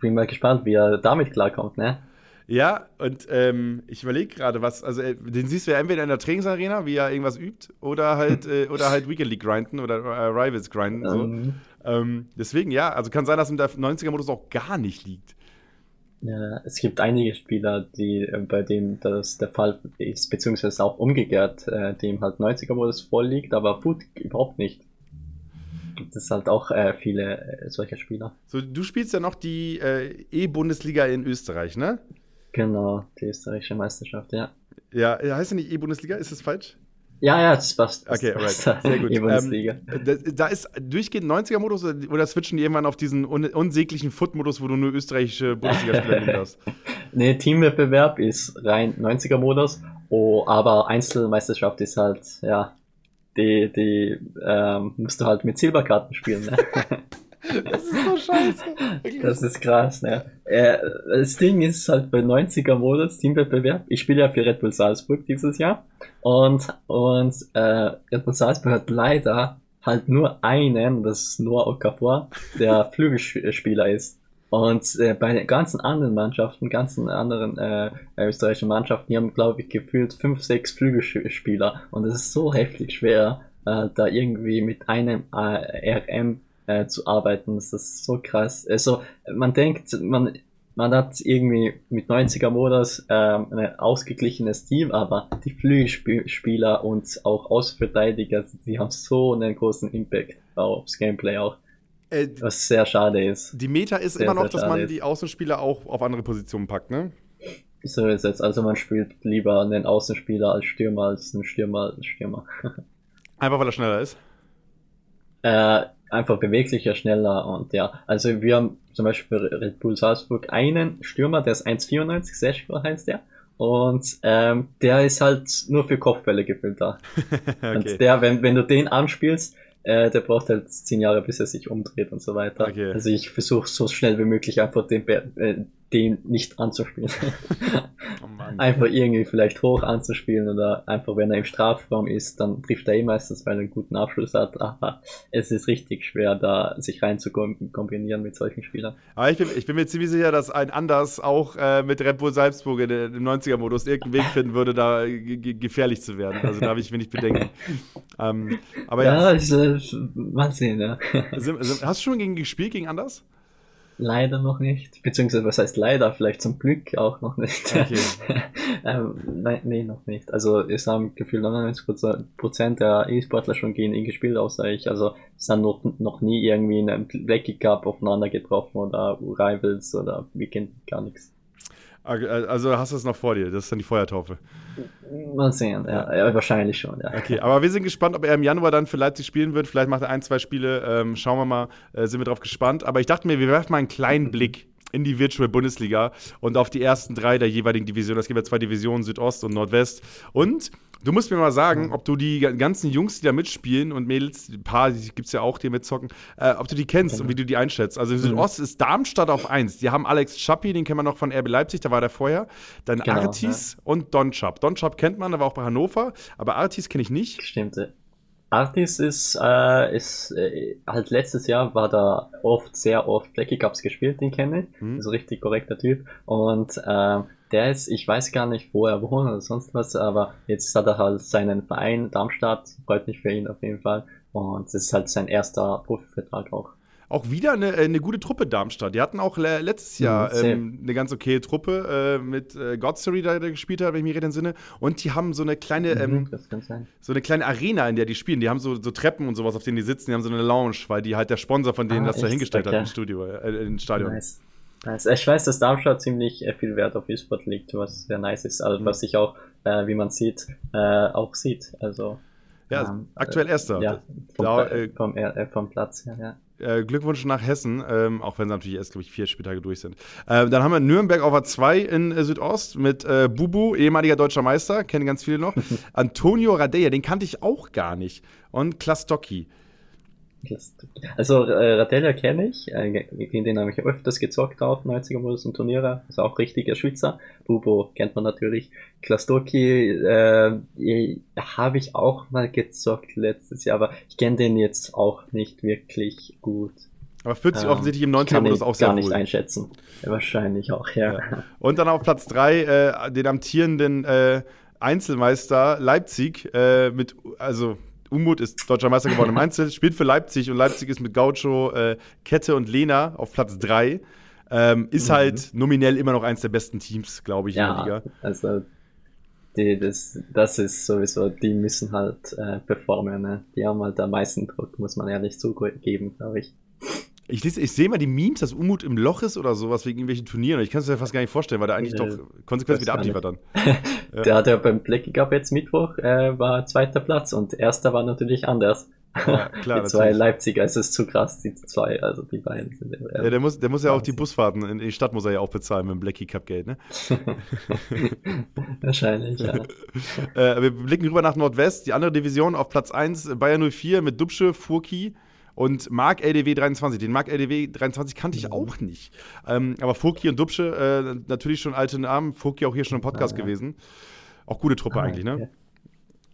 Bin mal gespannt, wie er damit klarkommt, ne? Ja, und ähm, ich überlege gerade, was, also äh, den siehst du ja entweder in der Trainingsarena, wie er irgendwas übt, oder halt, äh, oder halt Weekend League grinden oder äh, Rivals grinden. So. Um. Ähm, deswegen, ja, also kann sein, dass ihm der 90er-Modus auch gar nicht liegt. Ja, es gibt einige Spieler, die äh, bei denen das der Fall ist, beziehungsweise auch umgekehrt, äh, dem halt 90er-Modus vorliegt, aber Foot überhaupt nicht. Gibt es halt auch äh, viele äh, solcher Spieler. So, du spielst ja noch die äh, E-Bundesliga in Österreich, ne? Genau, die österreichische Meisterschaft, ja. Ja, heißt ja nicht E-Bundesliga, ist das falsch? Ja, ja, das passt. Das okay, alright. Sehr gut. ähm, da, da, ist durchgehend 90er-Modus oder switchen die irgendwann auf diesen un unsäglichen Foot-Modus, wo du nur österreichische Bundesliga-Spieler nehmen darfst? *laughs* Nee, Teamwettbewerb ist rein 90er-Modus, oh, aber Einzelmeisterschaft ist halt, ja, die, die ähm, musst du halt mit Silberkarten spielen. Ne? *laughs* Das ist so scheiße. Das ist krass, ne? Äh, das Ding ist halt bei 90er Modus Teamwettbewerb. Ich spiele ja für Red Bull Salzburg dieses Jahr. Und, und äh, Red Bull Salzburg hat leider halt nur einen, das ist Noah Okafor, der *laughs* Flügelspieler ist. Und äh, bei den ganzen anderen Mannschaften, ganzen anderen äh, österreichischen Mannschaften, die haben, glaube ich, gefühlt fünf, sechs Flügelspieler. Und es ist so heftig schwer, äh, da irgendwie mit einem äh, RM äh, zu arbeiten. Das ist so krass. Also man denkt, man, man hat irgendwie mit 90er Modus ähm, ein ausgeglichenes Team, aber die Flügelspieler und auch Außenverteidiger, die haben so einen großen Impact aufs Gameplay auch. Äh, was sehr schade ist. Die Meta ist sehr, immer noch, dass man ist. die Außenspieler auch auf andere Positionen packt, ne? So ist es. Also man spielt lieber einen Außenspieler als Stürmer als einen Stürmer als Stürmer. *laughs* Einfach weil er schneller ist? Äh, einfach beweglicher, schneller und ja. Also wir haben zum Beispiel Red Bull Salzburg einen Stürmer, der ist 1,94, Seschko heißt der. Und ähm, der ist halt nur für Kopfbälle gefüllt da. *laughs* okay. Und der, wenn, wenn du den anspielst, äh, der braucht halt zehn Jahre, bis er sich umdreht und so weiter. Okay. Also ich versuche so schnell wie möglich einfach den, äh, den nicht anzuspielen. Oh *laughs* einfach irgendwie vielleicht hoch anzuspielen oder einfach, wenn er im Strafraum ist, dann trifft er eh meistens, weil er einen guten Abschluss hat. Aber es ist richtig schwer, da sich rein zu kombinieren mit solchen Spielern. Aber ich bin, ich bin mir ziemlich sicher, dass ein Anders auch äh, mit Red Bull Salzburg in, im 90er-Modus irgendeinen Weg finden würde, da gefährlich zu werden. Also da habe ich wenig Bedenken. ähm, aber ja, ja ich, äh, mal sehen, ja. Hast du schon gegen gespielt gegen Anders? Leider noch nicht. Beziehungsweise, was heißt leider? Vielleicht zum Glück auch noch nicht. Okay. *laughs* ähm, nein, nee, noch nicht. Also, es haben gefühlt 99% der E-Sportler schon gegen ihn gespielt, außer ich. Also, es haben noch, noch nie irgendwie in einem Blackie Cup aufeinander getroffen oder Rivals oder Weekend, gar nichts. Also hast du es noch vor dir, das ist dann die Feuertaufe. Mal sehen, ja, ja, wahrscheinlich schon, ja. Okay, aber wir sind gespannt, ob er im Januar dann für Leipzig spielen wird. Vielleicht macht er ein, zwei Spiele, ähm, schauen wir mal, äh, sind wir drauf gespannt. Aber ich dachte mir, wir werfen mal einen kleinen Blick in die Virtual Bundesliga und auf die ersten drei der jeweiligen Divisionen. Es gibt ja zwei Divisionen, Südost und Nordwest. Und Du musst mir mal sagen, ob du die ganzen Jungs, die da mitspielen und Mädels, ein paar gibt es ja auch, die mitzocken, äh, ob du die kennst und wie du die einschätzt. Also in mhm. Südost ist Darmstadt auf 1. Die haben Alex Schappi, den kennen wir noch von RB Leipzig, da war der vorher. Dann genau, Artis ja. und Don Chap. Don Chap kennt man, der war auch bei Hannover, aber Artis kenne ich nicht. Stimmt. Artis ist, äh, ist äh, halt letztes Jahr war da oft, sehr oft Blackie Cups gespielt, den kenne ich. Mhm. Also richtig korrekter Typ. Und äh, der ist, ich weiß gar nicht, wo er wohnt oder sonst was, aber jetzt hat er halt seinen Verein Darmstadt, freut mich für ihn auf jeden Fall. Und es ist halt sein erster Profivertrag auch. Auch wieder eine, eine gute Truppe Darmstadt. Die hatten auch letztes Jahr mhm, ähm, eine ganz okay Truppe äh, mit äh, Godstory, da der gespielt hat, wenn ich mich recht entsinne. Und die haben so eine kleine, mhm, ähm, so eine kleine Arena, in der die spielen. Die haben so, so Treppen und sowas, auf denen die sitzen. Die haben so eine Lounge, weil die halt der Sponsor von denen ah, das da hingestellt hat im Studio, äh, im Stadion. Nice. Also ich weiß, dass Darmstadt ziemlich äh, viel Wert auf E-Sport liegt, was sehr nice ist, also, was sich auch, äh, wie man sieht, äh, auch sieht. Also ja, ähm, aktuell Erster. Ja, vom, da, äh, vom, äh, vom, Platz her, ja. Äh, Glückwunsch nach Hessen, ähm, auch wenn sie natürlich erst, glaube ich, vier Spieltage durch sind. Äh, dann haben wir Nürnberg auf A2 in äh, Südost mit äh, Bubu, ehemaliger deutscher Meister, kennen ganz viele noch. *laughs* Antonio Radeja, den kannte ich auch gar nicht. Und Klastocki. Also äh, Radella kenne ich, äh, gegen den habe ich öfters gezockt auf 90er Modus und Turniere, ist auch richtiger Schweizer. Bubo kennt man natürlich. Klastoki äh, habe ich auch mal gezockt letztes Jahr, aber ich kenne den jetzt auch nicht wirklich gut. Aber fühlt sich ähm, offensichtlich im 90er Modus auch sehr gar nicht einschätzen. Wahrscheinlich auch, ja. ja. Und dann auf Platz 3 äh, den amtierenden äh, Einzelmeister Leipzig äh, mit, also Umut ist deutscher Meister geworden im Einzel, spielt für Leipzig und Leipzig ist mit Gaucho, äh, Kette und Lena auf Platz 3. Ähm, ist mhm. halt nominell immer noch eins der besten Teams, glaube ich, ja, in der Liga. Also die, das, das ist sowieso, die müssen halt äh, performen. Ne? Die haben halt am meisten Druck, muss man ehrlich zugeben, glaube ich. Ich, ich sehe mal die Memes, dass Umut im Loch ist oder sowas wegen irgendwelchen Turnieren. Ich kann es mir fast gar nicht vorstellen, weil der eigentlich äh, doch konsequent wieder abliefert dann. *laughs* der hat ja beim Blackie Cup jetzt Mittwoch, äh, war zweiter Platz und erster war natürlich anders. Ja, *laughs* klar, die zwei natürlich. Leipziger, es ist zu krass, die zwei, also die beiden sind. Äh, ja, der muss, der muss ja auch die Busfahrten in die Stadt muss er ja auch bezahlen mit dem Blackie Cup Geld, ne? *laughs* Wahrscheinlich, ja. äh, wir blicken rüber nach Nordwest, die andere Division auf Platz 1, Bayern 04 mit Dubsche, Furki und Mark LDW 23. Den Mark LDW 23 kannte ich mhm. auch nicht. Ähm, aber Furki und Dubsche, äh, natürlich schon alte Namen. Furki auch hier schon im Podcast ah, ja. gewesen. Auch gute Truppe ah, eigentlich, ne?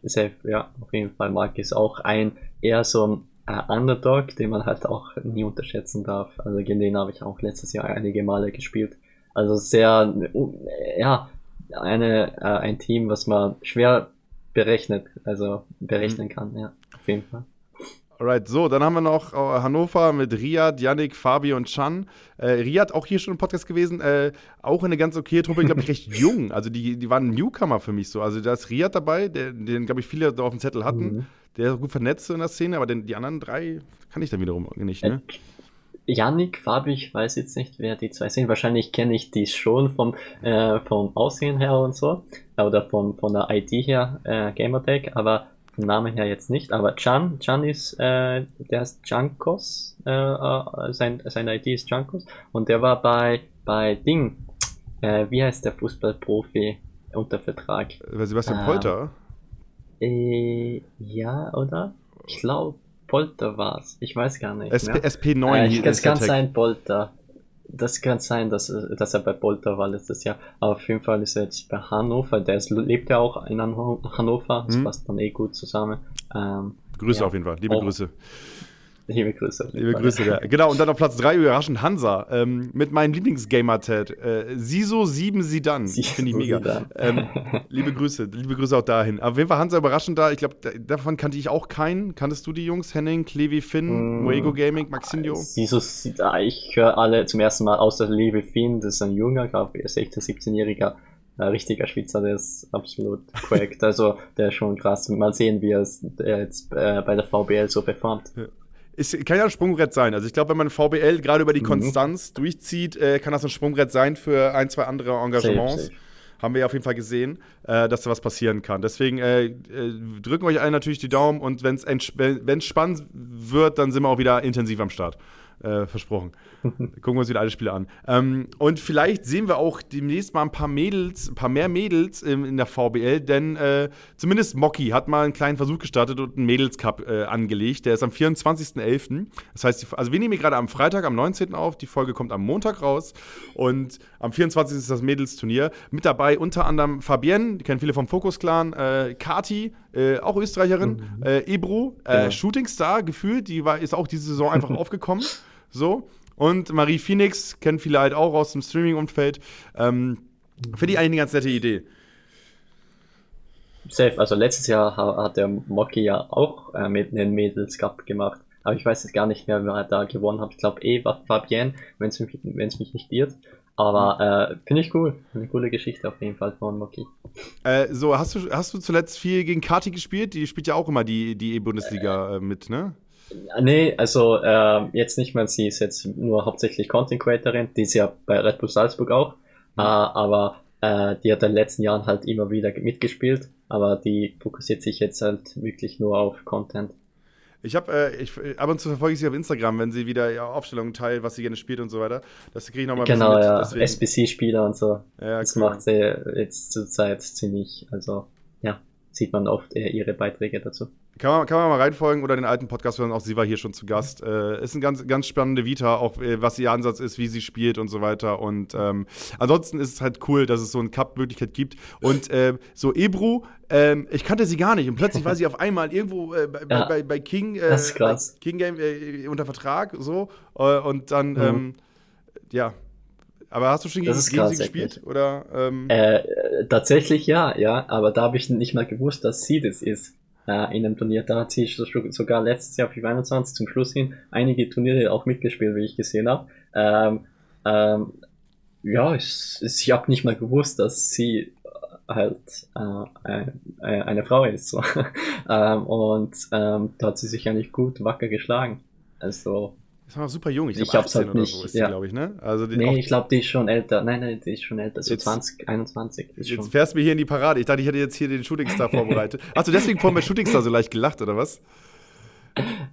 Safe, ja, auf jeden Fall. Mark ist auch ein eher so ein äh, Underdog, den man halt auch nie unterschätzen darf. Also gegen den habe ich auch letztes Jahr einige Male gespielt. Also sehr, ja, eine, äh, ein Team, was man schwer berechnet, also berechnen mhm. kann, ja, auf jeden Fall. Alright, so, dann haben wir noch äh, Hannover mit Riyad, Yannick, Fabi und Chan. Äh, Riyad auch hier schon im Podcast gewesen, äh, auch eine ganz okay Truppe, glaube ich, recht *laughs* jung. Also die, die waren Newcomer für mich so. Also da ist Riyad dabei, der, den, glaube ich, viele da auf dem Zettel hatten. Mhm. Der ist gut vernetzt in der Szene, aber den, die anderen drei kann ich dann wiederum nicht, ne? Yannick, Fabi, ich weiß jetzt nicht, wer die zwei sind. Wahrscheinlich kenne ich die schon vom, äh, vom Aussehen her und so. Oder vom, von der ID her, äh, Gamertag. Aber vom Namen her jetzt nicht, aber Chan, Chan ist, äh, der ist Jankos, äh, äh, sein, seine ID ist Jankos und der war bei, bei Ding, äh, wie heißt der Fußballprofi unter Vertrag? Äh, Sebastian Polter? Äh, ja, oder? Ich glaube, Polter war's. Ich weiß gar nicht. SP, SP9. Äh, das kann sein, Polter das kann sein, dass, dass er bei Bolter war letztes Jahr. Aber auf jeden Fall ist er jetzt bei Hannover. Der ist, lebt ja auch in Hannover. Das mhm. passt dann eh gut zusammen. Ähm, Grüße ja. auf jeden Fall. Liebe oh. Grüße. Liebe Grüße. Liebe Grüße, ja. Genau, und dann auf Platz 3 überraschend Hansa ähm, mit meinem Lieblingsgamer-Tat. Äh, Siso 7 Sidan. Finde ich mega. Ähm, liebe Grüße, liebe Grüße auch dahin. Auf jeden Fall Hansa überraschend da. Ich glaube, davon kannte ich auch keinen. Kanntest du die Jungs? Henning, Klevi, Finn, mm, Moego Gaming, Maxindio? Siso, ich höre alle zum ersten Mal außer Levi Finn. Das ist ein junger, glaube ich, 16-, 17-jähriger ein richtiger Spitzer, der ist absolut korrekt. Also der ist schon krass. Mal sehen, wie er jetzt äh, bei der VBL so performt. Ja. Es kann ja ein Sprungbrett sein. Also ich glaube, wenn man VBL gerade über die mhm. Konstanz durchzieht, äh, kann das ein Sprungbrett sein für ein, zwei andere Engagements. Safe, safe. Haben wir ja auf jeden Fall gesehen, äh, dass da was passieren kann. Deswegen äh, äh drücken euch allen natürlich die Daumen und wenn es spannend wird, dann sind wir auch wieder intensiv am Start. Äh, versprochen. Gucken wir uns wieder alle Spiele an. Ähm, und vielleicht sehen wir auch demnächst mal ein paar Mädels, ein paar mehr Mädels in, in der VBL, denn äh, zumindest Mocky hat mal einen kleinen Versuch gestartet und einen Mädels Cup äh, angelegt. Der ist am 24.11. Das heißt, die, also wir nehmen hier gerade am Freitag, am 19. auf. Die Folge kommt am Montag raus. Und am 24. ist das Mädels-Turnier. Mit dabei unter anderem Fabienne, die kennen viele vom Fokus Clan, äh, Kati, äh, auch Österreicherin, mhm. äh, Ebru, äh, ja. Shooting Star gefühlt, die war, ist auch diese Saison einfach *laughs* aufgekommen. So. Und Marie Phoenix, kennen viele halt auch aus dem Streaming-Umfeld. Ähm, Finde ich eigentlich eine ganz nette Idee. Safe, also letztes Jahr hat der Mocky ja auch äh, mit den Mädels Cup gemacht. Aber ich weiß jetzt gar nicht mehr, wer da gewonnen hat. Ich glaube eh Fabienne, wenn es mich, mich nicht irrt. Aber äh, finde ich cool. Eine coole Geschichte auf jeden Fall von Mocky. Äh, so, hast du, hast du zuletzt viel gegen Kati gespielt? Die spielt ja auch immer die, die E-Bundesliga äh, mit, ne? Nee, also äh, jetzt nicht mehr. Sie ist jetzt nur hauptsächlich Content Creatorin. Die ist ja bei Red Bull Salzburg auch. Mhm. Äh, aber äh, die hat in den letzten Jahren halt immer wieder mitgespielt. Aber die fokussiert sich jetzt halt wirklich nur auf Content. Ich habe, äh, ich, ab und zu verfolge ich sie auf Instagram, wenn sie wieder ja, Aufstellungen teilt, was sie gerne spielt und so weiter. Das kriege ich nochmal Genau, mit, ja. SBC-Spieler und so. Ja, das cool. macht sie jetzt zurzeit ziemlich, also ja, sieht man oft ihre Beiträge dazu. Kann man, kann man mal reinfolgen oder den alten Podcast hören, auch sie war hier schon zu Gast. Äh, ist eine ganz, ganz spannende Vita, auch äh, was ihr Ansatz ist, wie sie spielt und so weiter. Und ähm, ansonsten ist es halt cool, dass es so eine Cup-Möglichkeit gibt. Und äh, so Ebru, ähm, ich kannte sie gar nicht. Und plötzlich war sie auf einmal irgendwo äh, bei, ja. bei, bei, King, äh, bei King Game äh, unter Vertrag so. und dann, mhm. ähm, ja, aber hast du schon gegen, gegen sie gespielt? Oder, ähm? äh, tatsächlich ja, ja, aber da habe ich nicht mal gewusst, dass sie das ist äh, in einem Turnier. Da hat sie sogar letztes Jahr FIFA 21 zum Schluss hin einige Turniere auch mitgespielt, wie ich gesehen habe. Ähm, ähm, ja, ich, ich habe nicht mal gewusst, dass sie halt äh, äh, eine Frau ist. So. *laughs* ähm, und ähm, da hat sie sich eigentlich gut wacker geschlagen. Also ist noch super jung, ich, glaube, ich hab's halt nicht, so ist ja. glaube ich, ne? Also die, nee, ich glaube, die ist schon älter. Nein, nein, die ist schon älter, so jetzt, 20, 21. jetzt schon. fährst du mir hier in die Parade. Ich dachte, ich hätte jetzt hier den Shooting Star *laughs* vorbereitet. Hast du deswegen vorhin bei Shooting Star so leicht gelacht, oder was?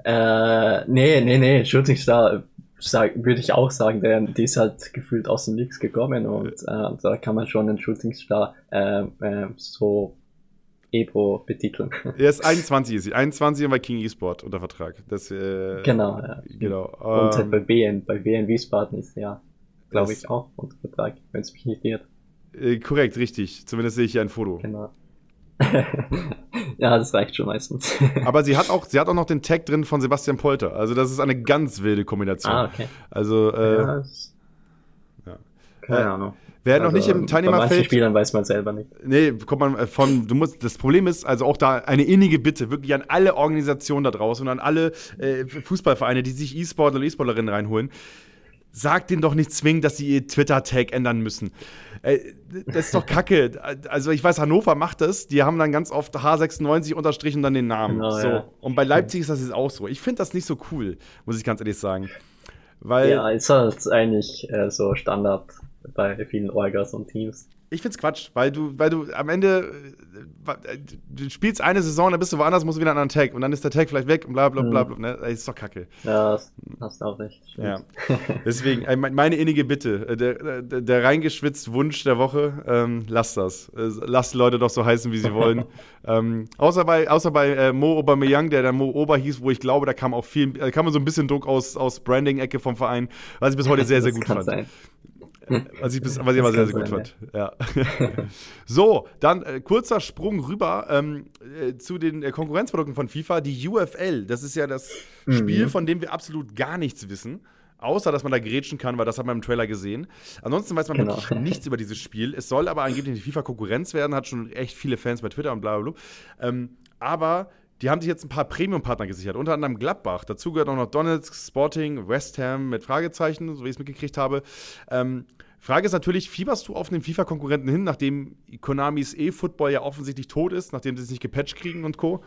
Äh, nee, nee, nee, Shooting Star würde ich auch sagen, denn die ist halt gefühlt aus dem Nix gekommen und äh, da kann man schon einen Shooting Star äh, äh, so Ebro betiteln. *laughs* Er ist 21 ist sie. 21 und bei King eSport unter Vertrag. Das, äh, genau, ja. Genau. Und ähm, bei BN, bei BN Wiesbaden ist ja, glaube ich, auch unter Vertrag, wenn es mich nicht irrt. Äh, korrekt, richtig. Zumindest sehe ich hier ein Foto. Genau. *laughs* ja, das reicht schon meistens. *laughs* Aber sie hat auch, sie hat auch noch den Tag drin von Sebastian Polter. Also das ist eine ganz wilde Kombination. Ah, okay. Also äh, ja, ja. Keine äh, Ahnung. Wer also, noch nicht im Teilnehmerfeld. Bei manchen Spielern weiß man selber nicht. Nee, kommt man äh, von, du musst, das Problem ist, also auch da eine innige Bitte, wirklich an alle Organisationen da draußen und an alle äh, Fußballvereine, die sich E-Sportler oder E-Sportlerinnen reinholen. Sagt denen doch nicht zwingend, dass sie ihr Twitter-Tag ändern müssen. Äh, das ist doch kacke. Also ich weiß, Hannover macht das. Die haben dann ganz oft H96 unterstrichen und dann den Namen. Genau, so. Ja. Und bei Leipzig ist das jetzt auch so. Ich finde das nicht so cool, muss ich ganz ehrlich sagen. Weil, ja, ist halt eigentlich äh, so Standard bei vielen Orgas und Teams. Ich find's Quatsch, weil du, weil du am Ende, äh, du spielst eine Saison, dann bist du woanders, musst du wieder einen anderen Tag und dann ist der Tag vielleicht weg und bla bla bla, bla ne? Das ist doch kacke. Ja, hast auch recht. Ja. *laughs* Deswegen, äh, meine innige Bitte, äh, der, der, der reingeschwitzt Wunsch der Woche, ähm, lass das. Lass die Leute doch so heißen, wie sie wollen. *laughs* ähm, außer bei, außer bei äh, Mo Aubameyang, der dann Mo Ober hieß, wo ich glaube, da kam auch viel, da kam so ein bisschen Druck aus, aus Branding-Ecke vom Verein, was ich bis heute *laughs* sehr, sehr gut fand. Sein. Was ich, bis, was ich immer sehr, sehr gut fand. Ja. *laughs* so, dann äh, kurzer Sprung rüber ähm, äh, zu den äh, Konkurrenzprodukten von FIFA. Die UFL, das ist ja das mhm. Spiel, von dem wir absolut gar nichts wissen. Außer, dass man da grätschen kann, weil das hat man im Trailer gesehen. Ansonsten weiß man genau. wirklich nichts über dieses Spiel. Es soll aber angeblich eine FIFA-Konkurrenz werden, hat schon echt viele Fans bei Twitter und bla bla bla. Ähm, aber die haben sich jetzt ein paar Premium-Partner gesichert, unter anderem Gladbach. Dazu gehört auch noch Donetsk, Sporting, West Ham mit Fragezeichen, so wie ich es mitgekriegt habe. Ähm, Frage ist natürlich, fieberst du auf den FIFA-Konkurrenten hin, nachdem Konamis E-Football ja offensichtlich tot ist, nachdem sie es nicht gepatcht kriegen und Co.?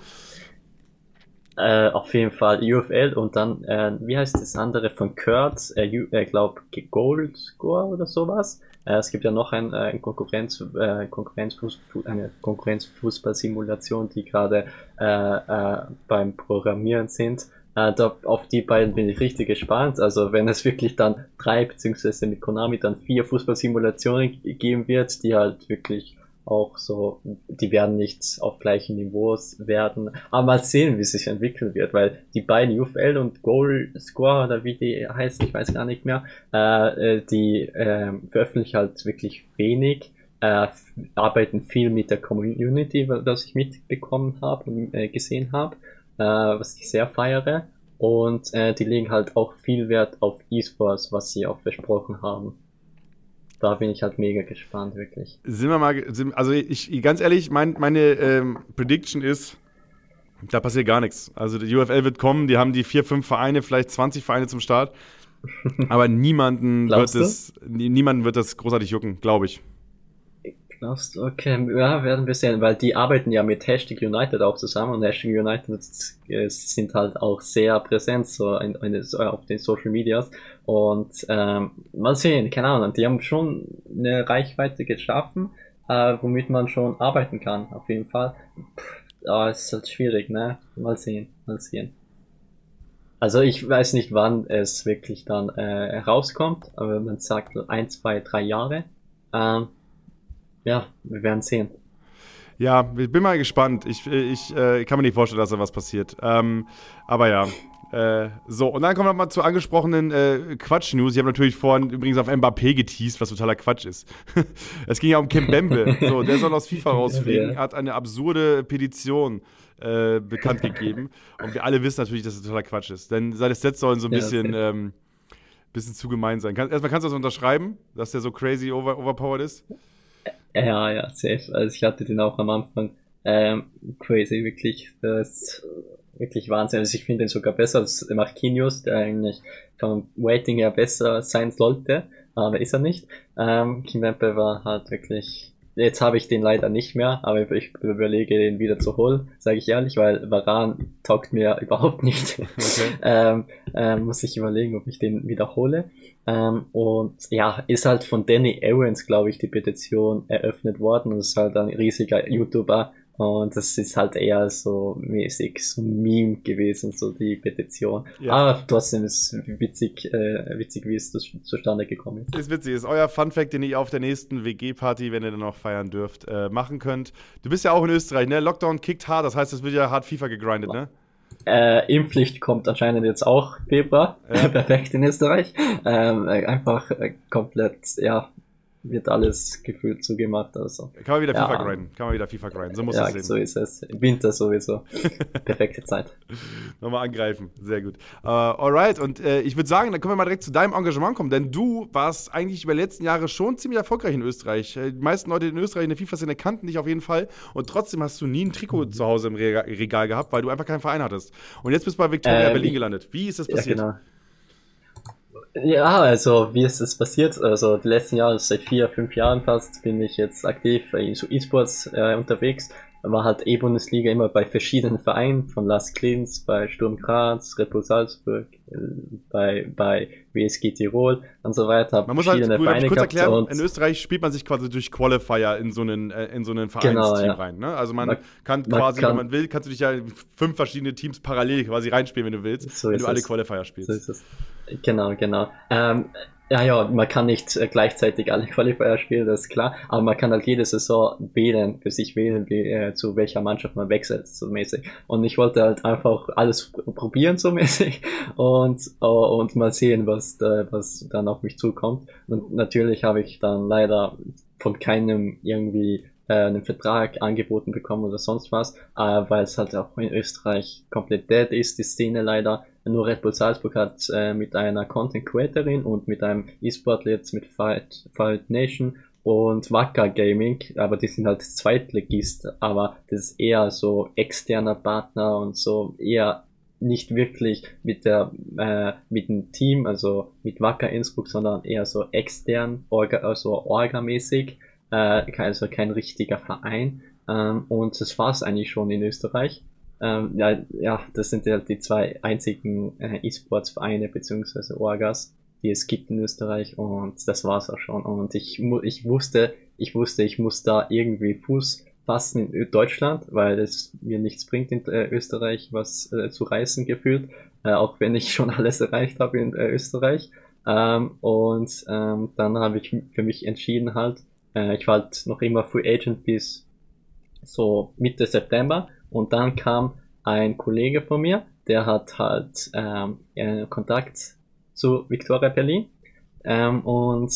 Äh, auf jeden Fall UFL und dann, äh, wie heißt das andere von Kurtz? Äh, ich äh, glaube Gold Score oder sowas. Äh, es gibt ja noch ein, äh, ein Konkurrenz, äh, Konkurrenzfuß, eine Konkurrenzfußball-Simulation, die gerade äh, äh, beim Programmieren sind. Äh, da, auf die beiden bin ich richtig gespannt. Also wenn es wirklich dann drei, beziehungsweise mit Konami dann vier Fußball-Simulationen geben wird, die halt wirklich auch so, die werden nicht auf gleichen Niveaus werden. Aber mal sehen, wie sich entwickeln wird, weil die beiden UFL und Goal Score oder wie die heißen, ich weiß gar nicht mehr, äh, äh, die äh, veröffentlichen halt wirklich wenig, äh, arbeiten viel mit der Community, was ich mitbekommen habe und äh, gesehen habe, äh, was ich sehr feiere. Und äh, die legen halt auch viel Wert auf E-Sports, was sie auch versprochen haben da bin ich halt mega gespannt, wirklich. Sind wir mal, sind, also ich, ganz ehrlich, mein, meine ähm, Prediction ist, da passiert gar nichts. Also die UFL wird kommen, die haben die vier, fünf Vereine, vielleicht 20 Vereine zum Start. *laughs* Aber niemanden wird es, niemanden wird das großartig jucken, glaube ich. Okay, ja, werden wir sehen, weil die arbeiten ja mit Hashtag United auch zusammen und Hashtag United sind halt auch sehr präsent so in, in, auf den Social Medias und ähm, mal sehen, keine Ahnung, die haben schon eine Reichweite geschaffen, äh, womit man schon arbeiten kann, auf jeden Fall. Aber es ist halt schwierig, ne? Mal sehen, mal sehen. Also ich weiß nicht, wann es wirklich dann äh, rauskommt, aber man sagt ein, zwei, drei Jahre. Ähm, ja, wir werden sehen. Ja, ich bin mal gespannt. Ich, ich äh, kann mir nicht vorstellen, dass da was passiert. Ähm, aber ja. Äh, so, und dann kommen wir mal zu angesprochenen äh, Quatsch-News. Ich habe natürlich vorhin übrigens auf Mbappé geteased, was totaler Quatsch ist. *laughs* es ging ja um Kim Bembe. So, der soll aus FIFA *laughs* rausfliegen, hat eine absurde Petition äh, bekannt gegeben. Und wir alle wissen natürlich, dass das totaler Quatsch ist. Denn seine Sets sollen so ein bisschen, ja, okay. ähm, bisschen zu gemein sein. Kann, erstmal kannst du das unterschreiben, dass der so crazy over, overpowered ist? Ja, ja, safe. Also ich hatte den auch am Anfang. Ähm, crazy, wirklich. Das wirklich Wahnsinn. Also ich finde den sogar besser als Marquinhos, der eigentlich vom Waiting her besser sein sollte, aber ist er nicht. Ähm, Kimpembe war halt wirklich Jetzt habe ich den leider nicht mehr, aber ich überlege, den wieder zu holen, sage ich ehrlich, weil Varan taugt mir *laughs* überhaupt nicht. Okay. ähm, ähm, muss ich überlegen, ob ich den wiederhole. Ähm, und ja, ist halt von Danny Aarons, glaube ich, die Petition eröffnet worden und ist halt ein riesiger YouTuber Und das ist halt eher so mäßig so ein Meme gewesen, so die Petition. Ja. Aber trotzdem ist es witzig, äh, witzig, wie es zu- zustande gekommen ist. Ist witzig, ist euer Funfact, den ihr auf der nächsten WG-Party, wenn ihr dann noch feiern dürft, äh, machen könnt. Du bist ja auch in Österreich, ne? Lockdown kickt hart, das heißt, es wird ja hart FIFA gegrindet, ne? Äh, Impfpflicht kommt anscheinend jetzt auch Februar. Ja. *laughs* Perfekt in Österreich. Ähm, äh, einfach äh, komplett, ja, wird alles gefühlt zugemacht. Also. Kann man wieder Ja. FIFA grinden, kann man wieder FIFA grinden, so muss ja, es sehen. so ist es. Im Winter sowieso. *laughs* Perfekte Zeit. *laughs* Nochmal angreifen, sehr gut. Äh, alright, und äh, ich würde sagen, dann können wir mal direkt zu deinem Engagement kommen, denn du warst eigentlich über die letzten Jahre schon ziemlich erfolgreich in Österreich. Äh, Die meisten Leute in Österreich in der FIFA-Szene kannten dich auf jeden Fall und trotzdem hast du nie ein Trikot zu Hause im Rega- Regal gehabt, weil du einfach keinen Verein hattest. Und jetzt bist du bei Victoria Ähm, Berlin gelandet. Wie ist das Ja, passiert? genau. Ja, also wie ist es passiert? Also die letzten Jahre, seit vier, fünf Jahren fast, bin ich jetzt aktiv in E-Sports äh, unterwegs. War halt E-Bundesliga immer bei verschiedenen Vereinen, von Las Klins, bei Sturm Graz, Bull Salzburg, äh, bei, bei WSG Tirol und so weiter. Man muss halt gut, ich Vereine kurz erklären, in Österreich spielt man sich quasi durch Qualifier in so einen, äh, in so einen Genau, Vereinsteam ja. rein. Ne? Also man, Man- kann man quasi, kann- wenn man will, kannst du dich ja in fünf verschiedene Teams parallel quasi reinspielen, wenn du willst, So wenn du alle es. Qualifier spielst. So ist es. Genau, genau. Ähm, ja, ja, man kann nicht äh, gleichzeitig alle *laughs* Qualifier spielen, das ist klar, aber man kann halt jede Saison wählen, für sich wählen, wie, äh, zu welcher Mannschaft man wechselt, so mäßig. Und ich wollte halt einfach alles probieren, so *laughs* mäßig, und, äh, und mal sehen, was, da, was dann auf mich zukommt. Und natürlich habe ich dann leider von keinem irgendwie äh, einen Vertrag angeboten bekommen oder sonst was, äh, weil es halt auch in Österreich komplett dead ist, die Szene leider. Nur Red Bull Salzburg hat äh, mit einer Content Creatorin und mit einem E-Sportler jetzt mit Fight, Fight Nation und Wacker Gaming, aber die sind halt Zweitligist, aber das ist eher so externer Partner und so eher nicht wirklich mit der äh, mit dem Team, also mit Wacker Innsbruck, sondern eher so extern, orga, also orgamäßig, äh, also kein richtiger Verein. Ähm, und das war's eigentlich schon in Österreich. Ähm, ja, ja, das sind halt die zwei einzigen äh, E-Sports-Vereine beziehungsweise Orgas, die es gibt in Österreich und das war's auch schon. Und ich, ich wusste, ich wusste, ich muss da irgendwie Fuß fassen in Deutschland, weil es mir nichts bringt in äh, Österreich was äh, zu reißen gefühlt, äh, auch wenn ich schon *laughs* alles erreicht habe in äh, Österreich. Ähm, und ähm, dann habe ich für mich entschieden halt, äh, ich war halt noch immer Free Agent bis so Mitte September und dann kam ein Kollege von mir, der hat halt ähm, äh, Kontakt zu Victoria Berlin. Ähm, und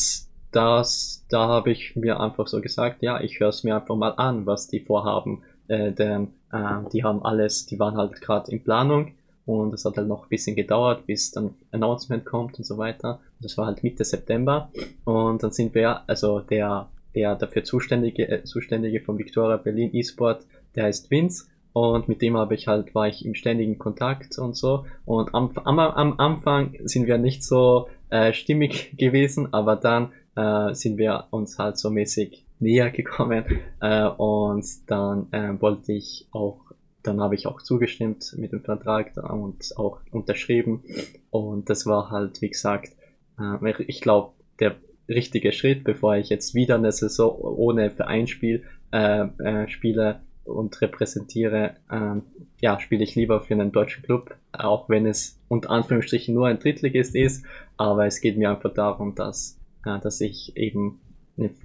das, da habe ich mir einfach so gesagt, ja, ich höre es mir einfach mal an, was die vorhaben, äh, denn ähm, die haben alles, die waren halt gerade in Planung. Und es hat halt noch ein bisschen gedauert, bis dann Announcement kommt und so weiter. Das war halt Mitte September. Und dann sind wir, also der der dafür zuständige, äh, zuständige von Victoria Berlin E-Sport, der heißt Vince und mit dem habe ich halt, war ich im ständigen Kontakt und so. Und am, am, am Anfang sind wir nicht so äh, stimmig *laughs* gewesen, aber dann äh, sind wir uns halt so mäßig näher gekommen. Äh, und dann äh, wollte ich auch, dann habe ich auch zugestimmt mit dem Vertrag und auch unterschrieben. Und das war halt, wie gesagt, äh, ich glaube, der richtige Schritt, bevor ich jetzt wieder eine Saison ohne Vereinsspiel äh, äh, spiele und repräsentiere, ähm, ja, spiele ich lieber für einen deutschen Club, auch wenn es unter Anführungsstrichen nur ein Drittligist ist, aber es geht mir einfach darum, dass, äh, dass ich eben